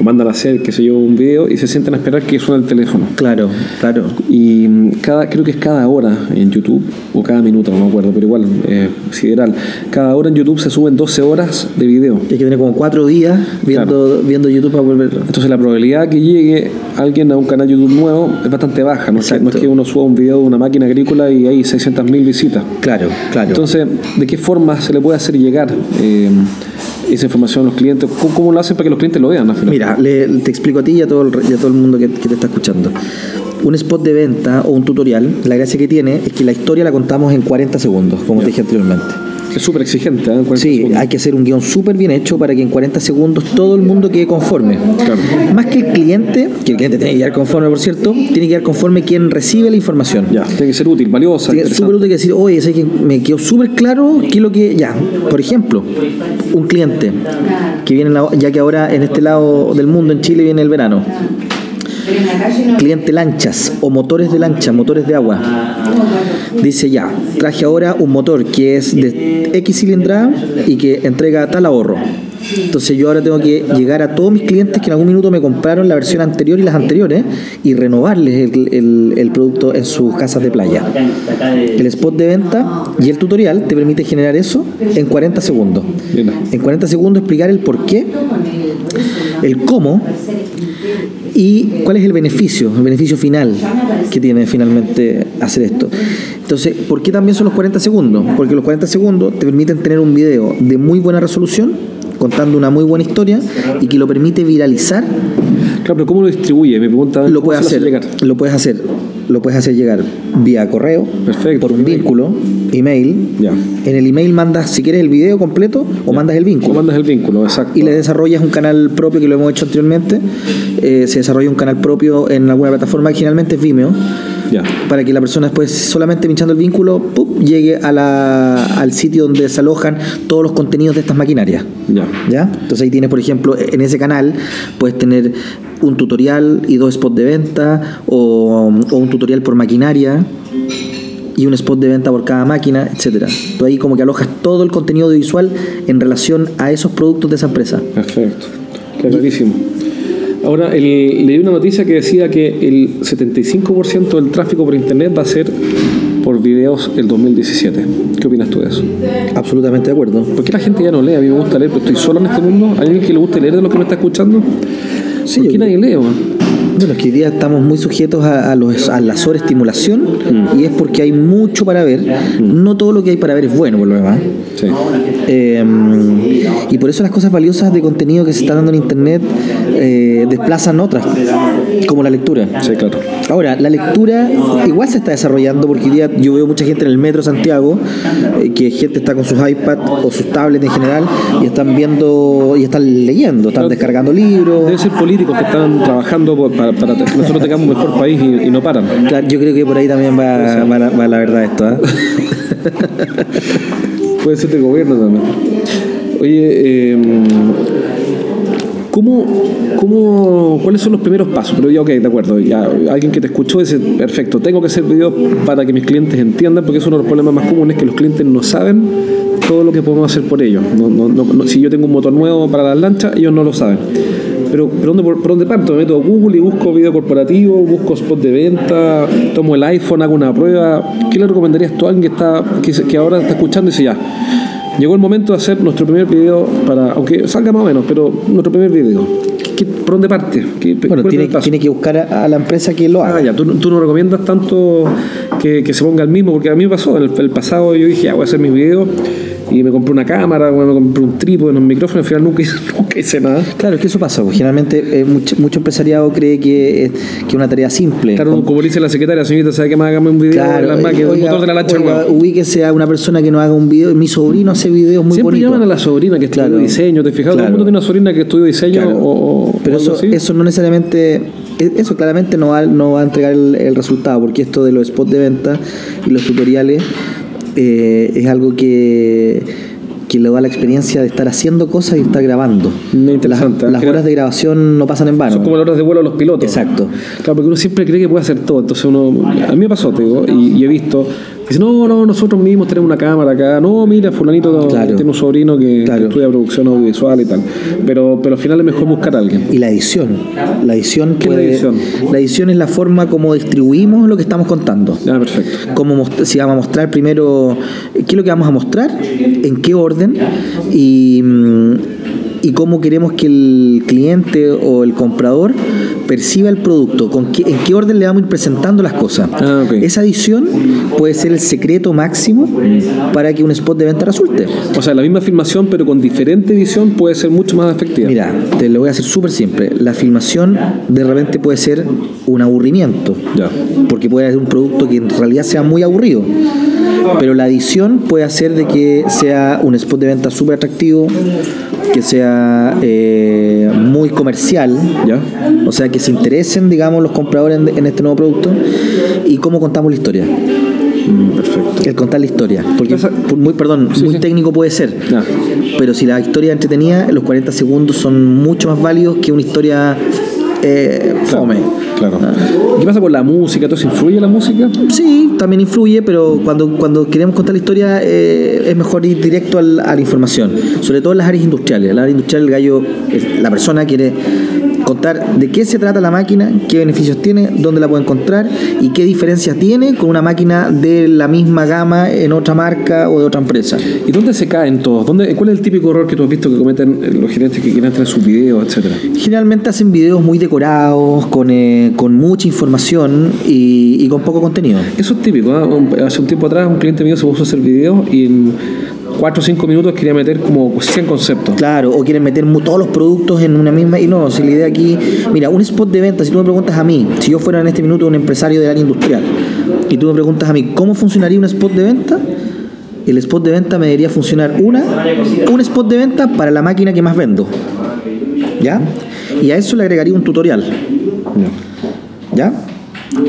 [SPEAKER 1] o mandan a hacer, qué sé yo, un video y se sienten a esperar que suene el teléfono.
[SPEAKER 2] Claro, claro.
[SPEAKER 1] Y mm, cada, creo que es cada hora en YouTube, o cada minuto, no me acuerdo, pero igual, eh, sideral. Cada hora en YouTube se suben 12 horas de video.
[SPEAKER 2] Hay que tener como cuatro días viendo, viendo YouTube para volver.
[SPEAKER 1] Entonces la probabilidad que llegue alguien a un canal YouTube nuevo es bastante baja. No, es que, no es que uno suba un video de una máquina agrícola y hay 600.000 visitas.
[SPEAKER 2] Claro, claro.
[SPEAKER 1] Entonces, ¿de qué forma se le puede hacer llegar eh, esa información a los clientes? ¿Cómo, cómo lo hacen para que los clientes lo vean? al final?
[SPEAKER 2] Mira, le- te explico a ti y a todo el, y a todo el mundo que, que te está escuchando. Un spot de venta o un tutorial, la gracia que tiene es que la historia la contamos en 40 segundos, como te dije anteriormente.
[SPEAKER 1] Es súper exigente. ¿eh? En 40
[SPEAKER 2] Sí,
[SPEAKER 1] segundos.
[SPEAKER 2] hay que hacer un guion súper bien hecho para que en 40 segundos todo el mundo quede conforme.
[SPEAKER 1] Claro.
[SPEAKER 2] Más que el cliente, que el cliente tiene que quedar conforme, por cierto, tiene que quedar conforme quien recibe la información.
[SPEAKER 1] Ya, tiene que ser útil, valiosa.
[SPEAKER 2] Tiene- súper útil que decir, oye, que me quedó súper claro qué es lo que. Ya, por ejemplo, un cliente que viene, ya que ahora en este lado del mundo, en Chile, viene el verano. Cliente lanchas o motores de lancha, motores de agua. Dice ya, traje ahora un motor que es de X cilindrada y que entrega tal ahorro. Entonces yo ahora tengo que llegar a todos mis clientes que en algún minuto me compraron la versión anterior y las anteriores y renovarles el, el- el producto en sus casas de playa. El spot de venta y el tutorial te permite generar eso en 40 segundos. En 40 segundos explicar el por qué, el cómo y cuál es el beneficio, el beneficio final que tiene finalmente hacer esto. Entonces, ¿por qué también son los 40 segundos? Porque los 40 segundos te permiten tener un video de muy buena resolución, contando una muy buena historia y que lo permite viralizar
[SPEAKER 1] Claro, pero ¿cómo lo distribuye? Me preguntan.
[SPEAKER 2] lo
[SPEAKER 1] ¿cómo
[SPEAKER 2] puedes hacer,
[SPEAKER 1] lo
[SPEAKER 2] puedes hacer, lo puedes hacer llegar vía correo,
[SPEAKER 1] Perfecto.
[SPEAKER 2] por un vínculo, email.
[SPEAKER 1] Ya.
[SPEAKER 2] En el email mandas si quieres el video completo o mandas el
[SPEAKER 1] ¿Cómo
[SPEAKER 2] vínculo.
[SPEAKER 1] mandas el vínculo? Exacto.
[SPEAKER 2] Y le desarrollas un canal propio que lo hemos hecho anteriormente. Eh, se desarrolla un canal propio en alguna plataforma que generalmente es Vimeo.
[SPEAKER 1] Ya.
[SPEAKER 2] Para que la persona después, solamente pinchando el vínculo, ¡pup! llegue a la, al sitio donde se alojan todos los contenidos de estas maquinarias.
[SPEAKER 1] Ya.
[SPEAKER 2] ¿Ya? Entonces ahí tienes, por ejemplo, en ese canal puedes tener un tutorial y dos spots de venta o, o un tutorial por maquinaria y un spot de venta por cada máquina, etcétera. Tú ahí como que alojas todo el contenido audiovisual en relación a esos productos de esa empresa.
[SPEAKER 1] Perfecto. Clarísimo. Ahora, el, leí una noticia que decía que el 75% del tráfico por internet va a ser por videos el 2017. ¿Qué opinas tú de eso?
[SPEAKER 2] Absolutamente de acuerdo.
[SPEAKER 1] ¿Por qué la gente ya no lee? A mí me gusta leer, pero estoy solo en este mundo. ¿Hay alguien que le guste leer de lo que me está escuchando?
[SPEAKER 2] Sí,
[SPEAKER 1] ¿Por qué nadie lee? man?
[SPEAKER 2] Bueno, es que hoy día estamos muy sujetos a, a los, a la sobreestimulación y es porque hay mucho para ver. No todo lo que hay para ver es bueno, por lo demás.
[SPEAKER 1] Sí.
[SPEAKER 2] Eh, y por eso las cosas valiosas de contenido que se están dando en Internet eh, desplazan otras, como la lectura.
[SPEAKER 1] Sí, claro.
[SPEAKER 2] Ahora, la lectura igual se está desarrollando porque hoy día yo veo mucha gente en el metro Santiago, eh, que gente está con sus iPads o sus tablets en general y están viendo y están leyendo, están descargando libros.
[SPEAKER 1] Debe ser políticos que están trabajando por- para, para que nosotros tengamos un mejor país y, y no paran.
[SPEAKER 2] Claro, yo creo que por ahí también va, va la, va la verdad esto. ¿ah? (laughs)
[SPEAKER 1] Puede ser del gobierno también. Oye, eh, ¿cómo, cómo, ¿cuáles son los primeros pasos? Pero ya, ok, de acuerdo. Ya, alguien que te escuchó dice, perfecto, tengo que hacer videos para que mis clientes entiendan, porque es uno de los problemas más comunes que los clientes no saben todo lo que podemos hacer por ellos. No, no, no- no- si yo tengo un motor nuevo para las lanchas, ellos no lo saben. Pero ¿por dónde, por, dónde parto? Me meto a Google y busco video corporativo, busco spot de venta, tomo el iPhone, hago una prueba. ¿Qué le recomendarías tú a alguien que, está, que, que ahora está escuchando y dice ya? Llegó el momento de hacer nuestro primer video para, aunque salga más o menos, pero nuestro primer video. ¿Qué- qué- ¿Por dónde parte? ¿Qué-
[SPEAKER 2] Bueno,
[SPEAKER 1] cuál es
[SPEAKER 2] tiene, que buscar a, a la empresa que lo haga.
[SPEAKER 1] Ah, ya, tú, tú no recomiendas tanto que, que se ponga el mismo, porque a mí me pasó, en el, el pasado yo dije, ya voy a hacer mis videos y me compré una cámara, me compré un trípode, unos micrófonos, al final nunca hice, (laughs) nunca hice nada.
[SPEAKER 2] Claro, es que eso pasa. pues, Generalmente eh, mucho, mucho empresariado cree que es que es una tarea simple.
[SPEAKER 1] Claro, como le dice la secretaria, señorita, ¿sabe que me hágame un video
[SPEAKER 2] Claro,
[SPEAKER 1] máquinas, del
[SPEAKER 2] oiga,
[SPEAKER 1] motor de la lancha
[SPEAKER 2] oiga, ubíquese a una persona que no haga un video. Mi sobrino hace videos muy
[SPEAKER 1] Siempre
[SPEAKER 2] bonitos.
[SPEAKER 1] llaman a la sobrina que estudió
[SPEAKER 2] Claro.
[SPEAKER 1] diseño, ¿te fijas? Todo el
[SPEAKER 2] Claro.
[SPEAKER 1] mundo tiene una sobrina que estudió diseño
[SPEAKER 2] Claro.
[SPEAKER 1] o-
[SPEAKER 2] Pero eso,
[SPEAKER 1] así.
[SPEAKER 2] eso no necesariamente, e- eso claramente no va, no va a entregar el, el resultado, porque esto de los spots de venta y los tutoriales eh, es algo que, que le da la experiencia de estar haciendo cosas y estar grabando.
[SPEAKER 1] Interesante,
[SPEAKER 2] Las, las horas de grabación no pasan en vano.
[SPEAKER 1] Son como las horas de vuelo a los pilotos.
[SPEAKER 2] Exacto.
[SPEAKER 1] Claro, porque uno siempre cree que puede hacer todo. Entonces uno, a mí me pasó, te digo, y, y he visto, dice, no, no, nosotros mismos tenemos una cámara acá. No, mira, fulanito
[SPEAKER 2] Claro.
[SPEAKER 1] tiene un sobrino que,
[SPEAKER 2] Claro.
[SPEAKER 1] que estudia producción audiovisual y tal. Pero, pero al final es mejor buscar a alguien.
[SPEAKER 2] Y la edición. La edición
[SPEAKER 1] ¿Qué la edición?
[SPEAKER 2] la edición es la forma como distribuimos lo que estamos contando.
[SPEAKER 1] Ah, perfecto.
[SPEAKER 2] Cómo most- si vamos a mostrar primero qué es lo que vamos a mostrar, en qué orden y, mm, y cómo queremos que el cliente o el comprador perciba el producto, con qué, en qué orden le vamos a ir presentando las cosas.
[SPEAKER 1] Ah, ok.
[SPEAKER 2] Esa edición puede ser el secreto máximo para que un spot de venta resulte.
[SPEAKER 1] O sea, la misma filmación, pero con diferente edición, puede ser mucho más efectiva.
[SPEAKER 2] Mira, te lo voy a hacer súper simple. La filmación de repente puede ser un aburrimiento.
[SPEAKER 1] Ya.
[SPEAKER 2] Porque puede ser un producto que en realidad sea muy aburrido. Pero la edición puede hacer de que sea un spot de venta súper atractivo, que sea eh, muy comercial,
[SPEAKER 1] Ya.
[SPEAKER 2] o sea, que se interesen, digamos, los compradores en, en este nuevo producto y cómo contamos la historia.
[SPEAKER 1] Mm, perfecto.
[SPEAKER 2] El contar la historia. Porque, muy, perdón,
[SPEAKER 1] Sí,
[SPEAKER 2] muy
[SPEAKER 1] sí.
[SPEAKER 2] técnico puede ser. Pero si la historia es entretenida, los 40 segundos son mucho más válidos que una historia eh, fome.
[SPEAKER 1] Claro. ¿Qué pasa con la música? ¿Todo influye la música?
[SPEAKER 2] Sí, también influye, pero cuando, cuando queremos contar la historia eh, es mejor ir directo al- a la información, sobre todo en las áreas industriales. En la área industrial el gallo, la persona quiere contar de qué se trata la máquina, qué beneficios tiene, dónde la puede encontrar y qué diferencias tiene con una máquina de la misma gama en otra marca o de otra empresa.
[SPEAKER 1] ¿Y dónde se caen todos? ¿Dónde, ¿Cuál es el típico error que tú has visto que cometen eh, los gerentes que quieren tener sus videos, etcétera?
[SPEAKER 2] Generalmente hacen videos muy decorados, con, eh, con mucha información y, y con poco contenido.
[SPEAKER 1] Eso es típico. ¿ah? Hace un tiempo atrás un cliente mío se puso a hacer videos y en 4 o 5 minutos quería meter como 100 conceptos.
[SPEAKER 2] Claro, o quieren meter todos los productos en una misma. Y no, si la idea aquí. Mira, un spot de venta, si tú me preguntas a mí, si yo fuera en este minuto un empresario del área industrial, y tú me preguntas a mí, ¿cómo funcionaría un spot de venta? El spot de venta me debería funcionar una, un spot de venta para la máquina que más vendo. ¿Ya? Y a eso le agregaría un tutorial. ¿Ya?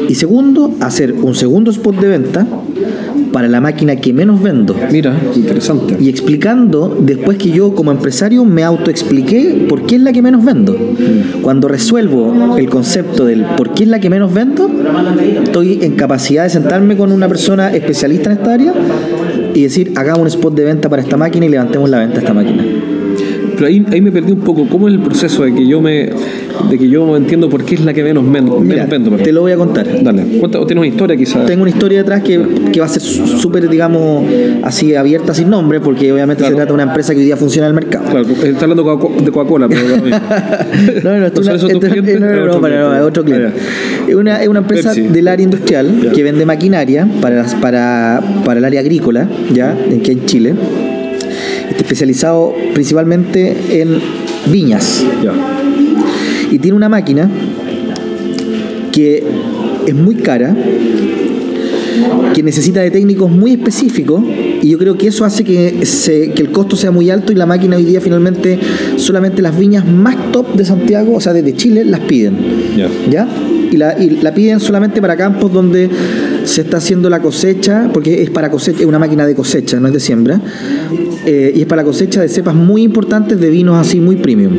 [SPEAKER 2] Y segundo, hacer un segundo spot de venta para la máquina que menos vendo.
[SPEAKER 1] Mira, interesante.
[SPEAKER 2] Y explicando, después que yo como empresario me autoexpliqué por qué es la que menos vendo. Cuando resuelvo el concepto del por qué es la que menos vendo, estoy en capacidad de sentarme con una persona especialista en esta área y decir, hagamos un spot de venta para esta máquina y levantemos la venta de esta máquina.
[SPEAKER 1] Pero ahí, ahí me perdí un poco. ¿Cómo es el proceso de que yo me de que yo entiendo por qué es la que menos, menos,
[SPEAKER 2] Mira,
[SPEAKER 1] menos vendo.
[SPEAKER 2] te lo voy a contar.
[SPEAKER 1] Dale, cuenta, o tienes una historia quizás.
[SPEAKER 2] Tengo una historia detrás que, que va a ser súper, digamos, así abierta sin nombre, porque obviamente
[SPEAKER 1] Claro.
[SPEAKER 2] se trata de una empresa que hoy día funciona en el mercado.
[SPEAKER 1] Claro, está hablando de Coca-Cola, pero. (laughs)
[SPEAKER 2] No, no, esto
[SPEAKER 1] ¿No son
[SPEAKER 2] es
[SPEAKER 1] Otro cliente.
[SPEAKER 2] es.
[SPEAKER 1] Ah,
[SPEAKER 2] una, es una empresa
[SPEAKER 1] Pepsi.
[SPEAKER 2] del área industrial que vende maquinaria para, las- para, para el área agrícola, ya, aquí en Chile, Está especializado principalmente en viñas.
[SPEAKER 1] Ya.
[SPEAKER 2] Y tiene una máquina que es muy cara, que necesita de técnicos muy específicos y yo creo que eso hace que, se- que el costo sea muy alto y la máquina hoy día finalmente solamente las viñas más top de Santiago, o sea, desde Chile, las piden.
[SPEAKER 1] Ya.
[SPEAKER 2] ¿Ya? Y la, y la piden solamente para campos donde se está haciendo la cosecha, porque es para cosecha, es una máquina de cosecha, no es de siembra, eh, y es para la cosecha de cepas muy importantes de vinos así muy premium.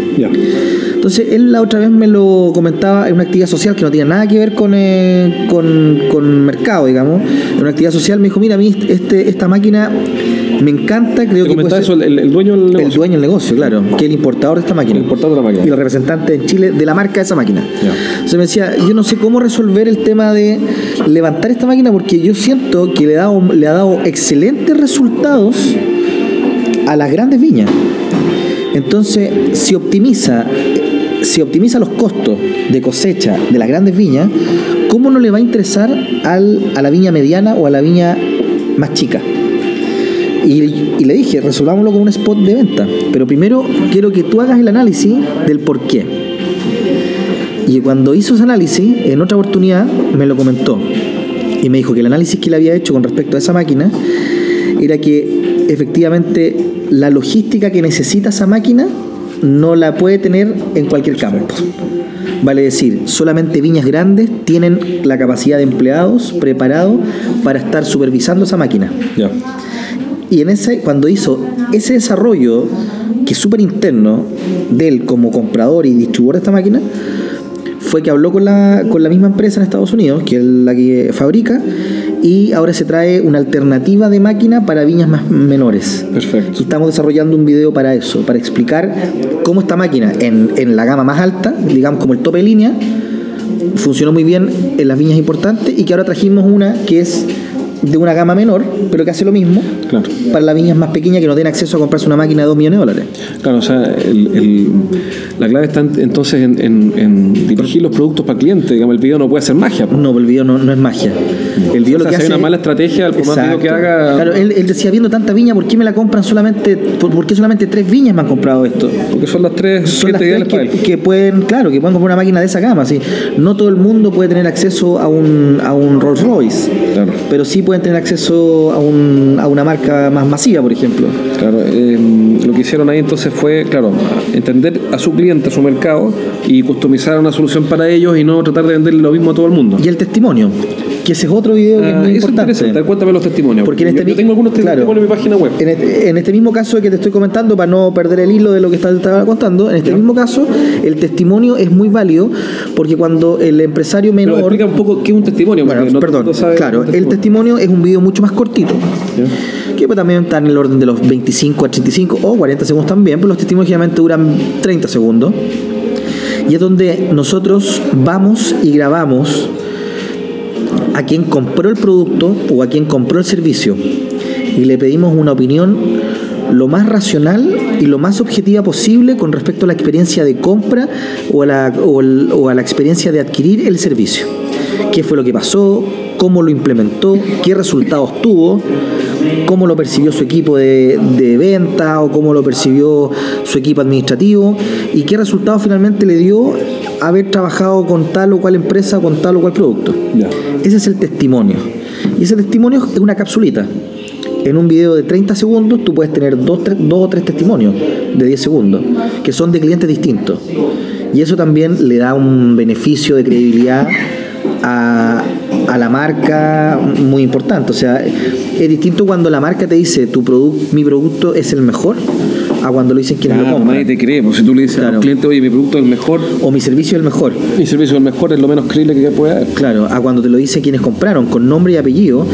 [SPEAKER 2] Entonces, él la otra vez me lo comentaba en una actividad social que no tiene nada que ver con, eh, con, con mercado, digamos. En una actividad social me dijo, mira, a mí este, esta máquina me encanta, creo
[SPEAKER 1] ¿Te
[SPEAKER 2] que puede
[SPEAKER 1] eso
[SPEAKER 2] ser
[SPEAKER 1] el, el dueño del
[SPEAKER 2] el
[SPEAKER 1] negocio?
[SPEAKER 2] dueño del negocio, claro, que es el importador de esta máquina.
[SPEAKER 1] El importador de la máquina.
[SPEAKER 2] Y el representante en Chile de la marca de esa máquina.
[SPEAKER 1] Ya.
[SPEAKER 2] Entonces me decía, yo no sé cómo resolver el tema de levantar esta máquina porque yo siento que le, ha dado, excelentes resultados a las grandes viñas. Entonces, si optimiza, si optimiza los costos de cosecha de las grandes viñas, ¿cómo no le va a interesar al- a la viña mediana o a la viña más chica? Y, y le dije, resolvámoslo con un spot de venta. Pero primero quiero que tú hagas el análisis del por qué. Y cuando hizo ese análisis, en otra oportunidad me lo comentó. Y me dijo que el análisis que él había hecho con respecto a esa máquina era que efectivamente la logística que necesita esa máquina no la puede tener en cualquier campo. Vale decir, solamente viñas grandes tienen la capacidad de empleados preparados para estar supervisando esa máquina.
[SPEAKER 1] Ya.
[SPEAKER 2] Y en ese, cuando hizo ese desarrollo, que es súper interno, de él como comprador y distribuidor de esta máquina, fue que habló con la, con la misma empresa en Estados Unidos, que es la que fabrica, y ahora se trae una alternativa de máquina para viñas más menores.
[SPEAKER 1] Perfecto.
[SPEAKER 2] Y estamos desarrollando un video para eso, para explicar cómo esta máquina en, en la gama más alta, digamos como el tope de línea, funcionó muy bien en las viñas importantes y que ahora trajimos una que es de una gama menor, pero que hace lo mismo
[SPEAKER 1] Claro.
[SPEAKER 2] para las viñas más pequeñas que no tienen acceso a comprarse una máquina de 2 millones de dólares.
[SPEAKER 1] Claro, o sea, el- el- la clave está en- entonces en, en- en dirigir los productos para el cliente. Digamos, el video no puede hacer magia.
[SPEAKER 2] No, el video no, no es magia. El video
[SPEAKER 1] O
[SPEAKER 2] lo que
[SPEAKER 1] si hay
[SPEAKER 2] hace
[SPEAKER 1] una mala estrategia, por más video que haga.
[SPEAKER 2] Claro, él, él decía, viendo tanta viña, ¿por qué me la compran solamente, por, por qué solamente tres viñas me han comprado esto?
[SPEAKER 1] Porque son las tres
[SPEAKER 2] son las tres que, pueden, claro, que pueden comprar una máquina de esa gama. ¿sí? No todo el mundo puede tener acceso a un, a un Rolls Royce,
[SPEAKER 1] Claro.
[SPEAKER 2] pero sí pueden tener acceso a, un, a una marca más masiva, por ejemplo.
[SPEAKER 1] Claro, eh, lo que hicieron ahí entonces fue, claro, entender a su cliente, a su mercado y customizar una solución para ellos y no tratar de venderle lo mismo a todo el mundo.
[SPEAKER 2] Y el testimonio, que ese es otro video que es
[SPEAKER 1] Ah,
[SPEAKER 2] muy
[SPEAKER 1] eso es
[SPEAKER 2] importante.
[SPEAKER 1] interesante. Cuéntame los testimonios.
[SPEAKER 2] Porque en este
[SPEAKER 1] yo, yo tengo algunos
[SPEAKER 2] claro.
[SPEAKER 1] testimonios en mi página web.
[SPEAKER 2] En este, en este mismo caso que te estoy comentando, para no perder el hilo de lo que estaba contando, en este mismo caso, el testimonio es muy válido porque cuando el empresario
[SPEAKER 1] Pero
[SPEAKER 2] menor.
[SPEAKER 1] explica un poco qué es un testimonio.
[SPEAKER 2] Bueno,
[SPEAKER 1] no
[SPEAKER 2] perdón, claro, el testimonio es un video mucho más cortito,
[SPEAKER 1] ¿Ya?
[SPEAKER 2] Que también está en el orden de los 25 a 35 o 40 segundos también, pero los testimonios generalmente duran 30 segundos. Y es donde nosotros vamos y grabamos a quien compró el producto o a quien compró el servicio y le pedimos una opinión lo más racional y lo más objetiva posible con respecto a la experiencia de compra o a la, o el- o a la experiencia de adquirir el servicio. ¿Qué fue lo que pasó? ¿Cómo lo implementó? ¿Qué resultados tuvo? ¿Cómo lo percibió su equipo de, de venta o cómo lo percibió su equipo administrativo? ¿Y qué resultado finalmente le dio haber trabajado con tal o cual empresa, con tal o cual producto? Ese es el testimonio. Y ese testimonio es una capsulita. En un video de 30 segundos tú puedes tener dos, tres- dos o tres testimonios de 10 segundos, que son de clientes distintos. Y eso también le da un beneficio de credibilidad a, a la marca muy importante. O sea, es distinto cuando la marca te dice tu produc- mi producto es el mejor a cuando lo dicen quienes lo compran.
[SPEAKER 1] nadie te cree. pues, si tú le dices
[SPEAKER 2] Claro.
[SPEAKER 1] al cliente, oye, mi producto es el mejor,
[SPEAKER 2] O mi servicio es el mejor.
[SPEAKER 1] mi servicio es el mejor, es lo menos creíble que puede haber.
[SPEAKER 2] Claro, a cuando te lo dicen quienes compraron con nombre y apellido,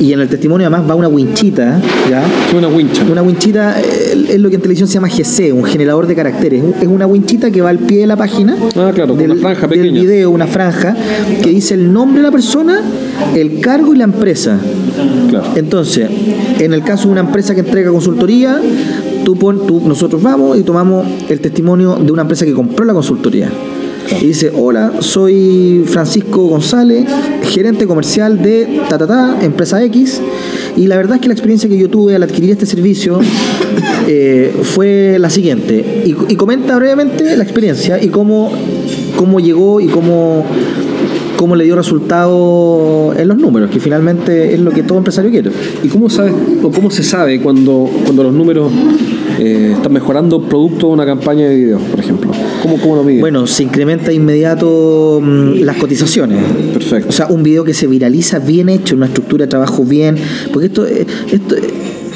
[SPEAKER 2] y en el testimonio además va una winchita, ¿ya?
[SPEAKER 1] Una wincha.
[SPEAKER 2] Una winchita eh, es lo que en televisión se llama GC, un generador de caracteres. Es una winchita que va al pie de la página
[SPEAKER 1] Ah, claro,
[SPEAKER 2] del,
[SPEAKER 1] una franja
[SPEAKER 2] del
[SPEAKER 1] pequeña.
[SPEAKER 2] video, una franja que dice el nombre de la persona, el cargo y la empresa.
[SPEAKER 1] Claro.
[SPEAKER 2] Entonces, en el caso de una empresa que entrega consultoría, tú pon, tú, nosotros vamos y tomamos el testimonio de una empresa que compró la consultoría. Y dice, hola, soy Francisco González, gerente comercial de ta, ta, ta, empresa X. Y la verdad es que la experiencia que yo tuve al adquirir este servicio eh, fue la siguiente. Y, y comenta brevemente la experiencia y cómo, cómo llegó y cómo, cómo le dio resultado en los números, que finalmente es lo que todo empresario quiere.
[SPEAKER 1] ¿Y cómo sabes o cómo se sabe cuando, cuando los números eh, están mejorando producto de una campaña de video, por ejemplo? ¿Cómo, cómo lo miden?
[SPEAKER 2] Bueno, se incrementa de inmediato mm, las cotizaciones.
[SPEAKER 1] Perfecto.
[SPEAKER 2] O sea, un video que se viraliza bien hecho, una estructura de trabajo bien. Porque esto, eh, esto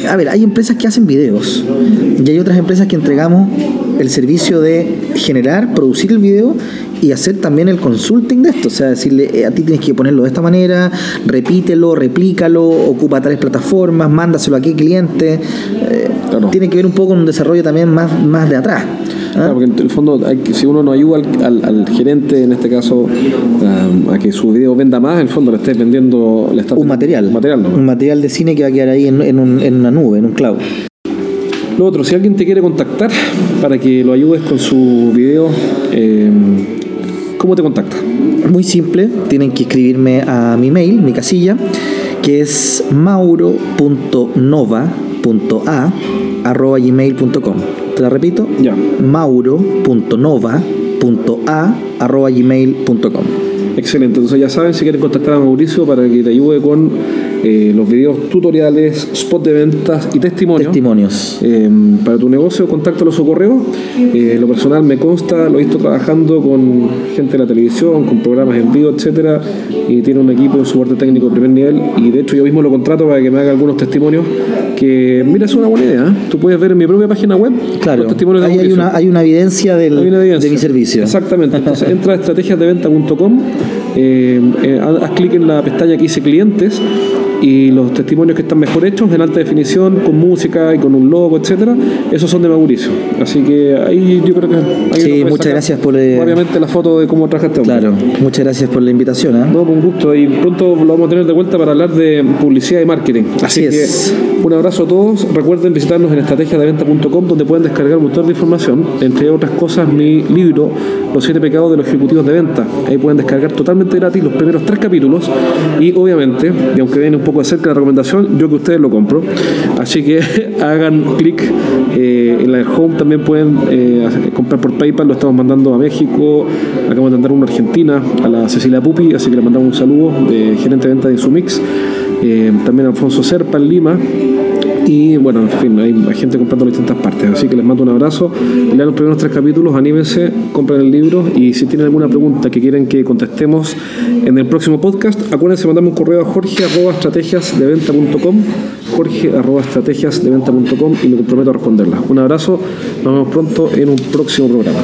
[SPEAKER 2] a ver, hay empresas que hacen videos y hay otras empresas que entregamos el servicio de generar, producir el video y hacer también el consulting de esto. O sea, decirle, eh, a ti tienes que ponerlo de esta manera, repítelo, replícalo, ocupa tales plataformas, mándaselo a qué cliente. Eh,
[SPEAKER 1] Claro.
[SPEAKER 2] Tiene que ver un poco con un desarrollo también más, más de atrás. ¿Ah?
[SPEAKER 1] Claro, porque en el fondo, hay que- si uno no ayuda al, al- al gerente, en este caso, um, a que su video venda más, en el fondo le estés vendiendo le estás
[SPEAKER 2] un material.
[SPEAKER 1] Un material, ¿no?
[SPEAKER 2] Un material de cine que va a quedar ahí en, en un- en una nube, en un cloud.
[SPEAKER 1] Lo otro, si alguien te quiere contactar para que lo ayudes con su video, eh, ¿cómo te contacta?
[SPEAKER 2] Muy simple, tienen que escribirme a mi mail, mi casilla, que es mauro.nova.a arroba gmail.com. Te la repito,
[SPEAKER 1] Ya.
[SPEAKER 2] mauro.nova.a arroba gmail.com.
[SPEAKER 1] Excelente, entonces ya saben, si quieren contactar a Mauricio para que te ayude con eh, los videos tutoriales, spot de ventas y testimonios.
[SPEAKER 2] Testimonios.
[SPEAKER 1] Eh, para tu negocio, contáctalo a su correo. Eh, lo personal me consta, lo he visto trabajando con gente de la televisión, con programas en vivo, etcétera, y tiene un equipo de soporte técnico de primer nivel. Y de hecho, yo mismo lo contrato para que me haga algunos testimonios. Que, mira, es una buena idea. ¿eh? Tú puedes ver en mi propia página web
[SPEAKER 2] Claro,
[SPEAKER 1] los testimonios de
[SPEAKER 2] hay
[SPEAKER 1] Mauricio.
[SPEAKER 2] una, hay una evidencia, del-
[SPEAKER 1] Hay una evidencia.
[SPEAKER 2] de mi servicio.
[SPEAKER 1] Exactamente. Entonces entra a estrategiasdeventa.com, eh, haz clic en la pestaña que dice clientes y los testimonios que están mejor hechos en alta definición, con música y con un logo, etcétera, esos son de Mauricio. Así que ahí yo creo que. ahí
[SPEAKER 2] Sí, muchas gracias por, eh,
[SPEAKER 1] Obviamente la foto de cómo trabajaste.
[SPEAKER 2] Claro, muchas gracias por la invitación. ¿ah?
[SPEAKER 1] No, con gusto. Y pronto lo vamos a tener de vuelta para hablar de publicidad y marketing.
[SPEAKER 2] Así
[SPEAKER 1] que
[SPEAKER 2] es.
[SPEAKER 1] un abrazo a todos. Recuerden visitarnos en estrategiadeventa.com donde pueden descargar un montón de información. Entre otras cosas, mi libro, Los siete pecados de los ejecutivos de venta. Ahí pueden descargar totalmente gratis los primeros tres capítulos. Y obviamente, y aunque viene un poco de cerca la recomendación, yo que ustedes lo compro. Así que (laughs) hagan clic eh, en la home. También pueden eh, comprar por PayPal. Lo estamos mandando a México. Acabamos de mandar uno a Argentina, a la Cecilia Pupi. Así que le mandamos un saludo de gerente de venta de Insumix. Eh, también a Alfonso Serpa en Lima. Y bueno, en fin, hay, gente comprando en distintas partes. Así que les mando un abrazo. Lean los primeros tres capítulos, anímense, compren el libro. Y si tienen alguna pregunta que quieren que contestemos en el próximo podcast, acuérdense de mandarme un correo a jorge arroba estrategiasdeventa.com jorge arroba estrategiasdeventa.com y me comprometo a responderla. Un abrazo, nos vemos pronto en un próximo programa.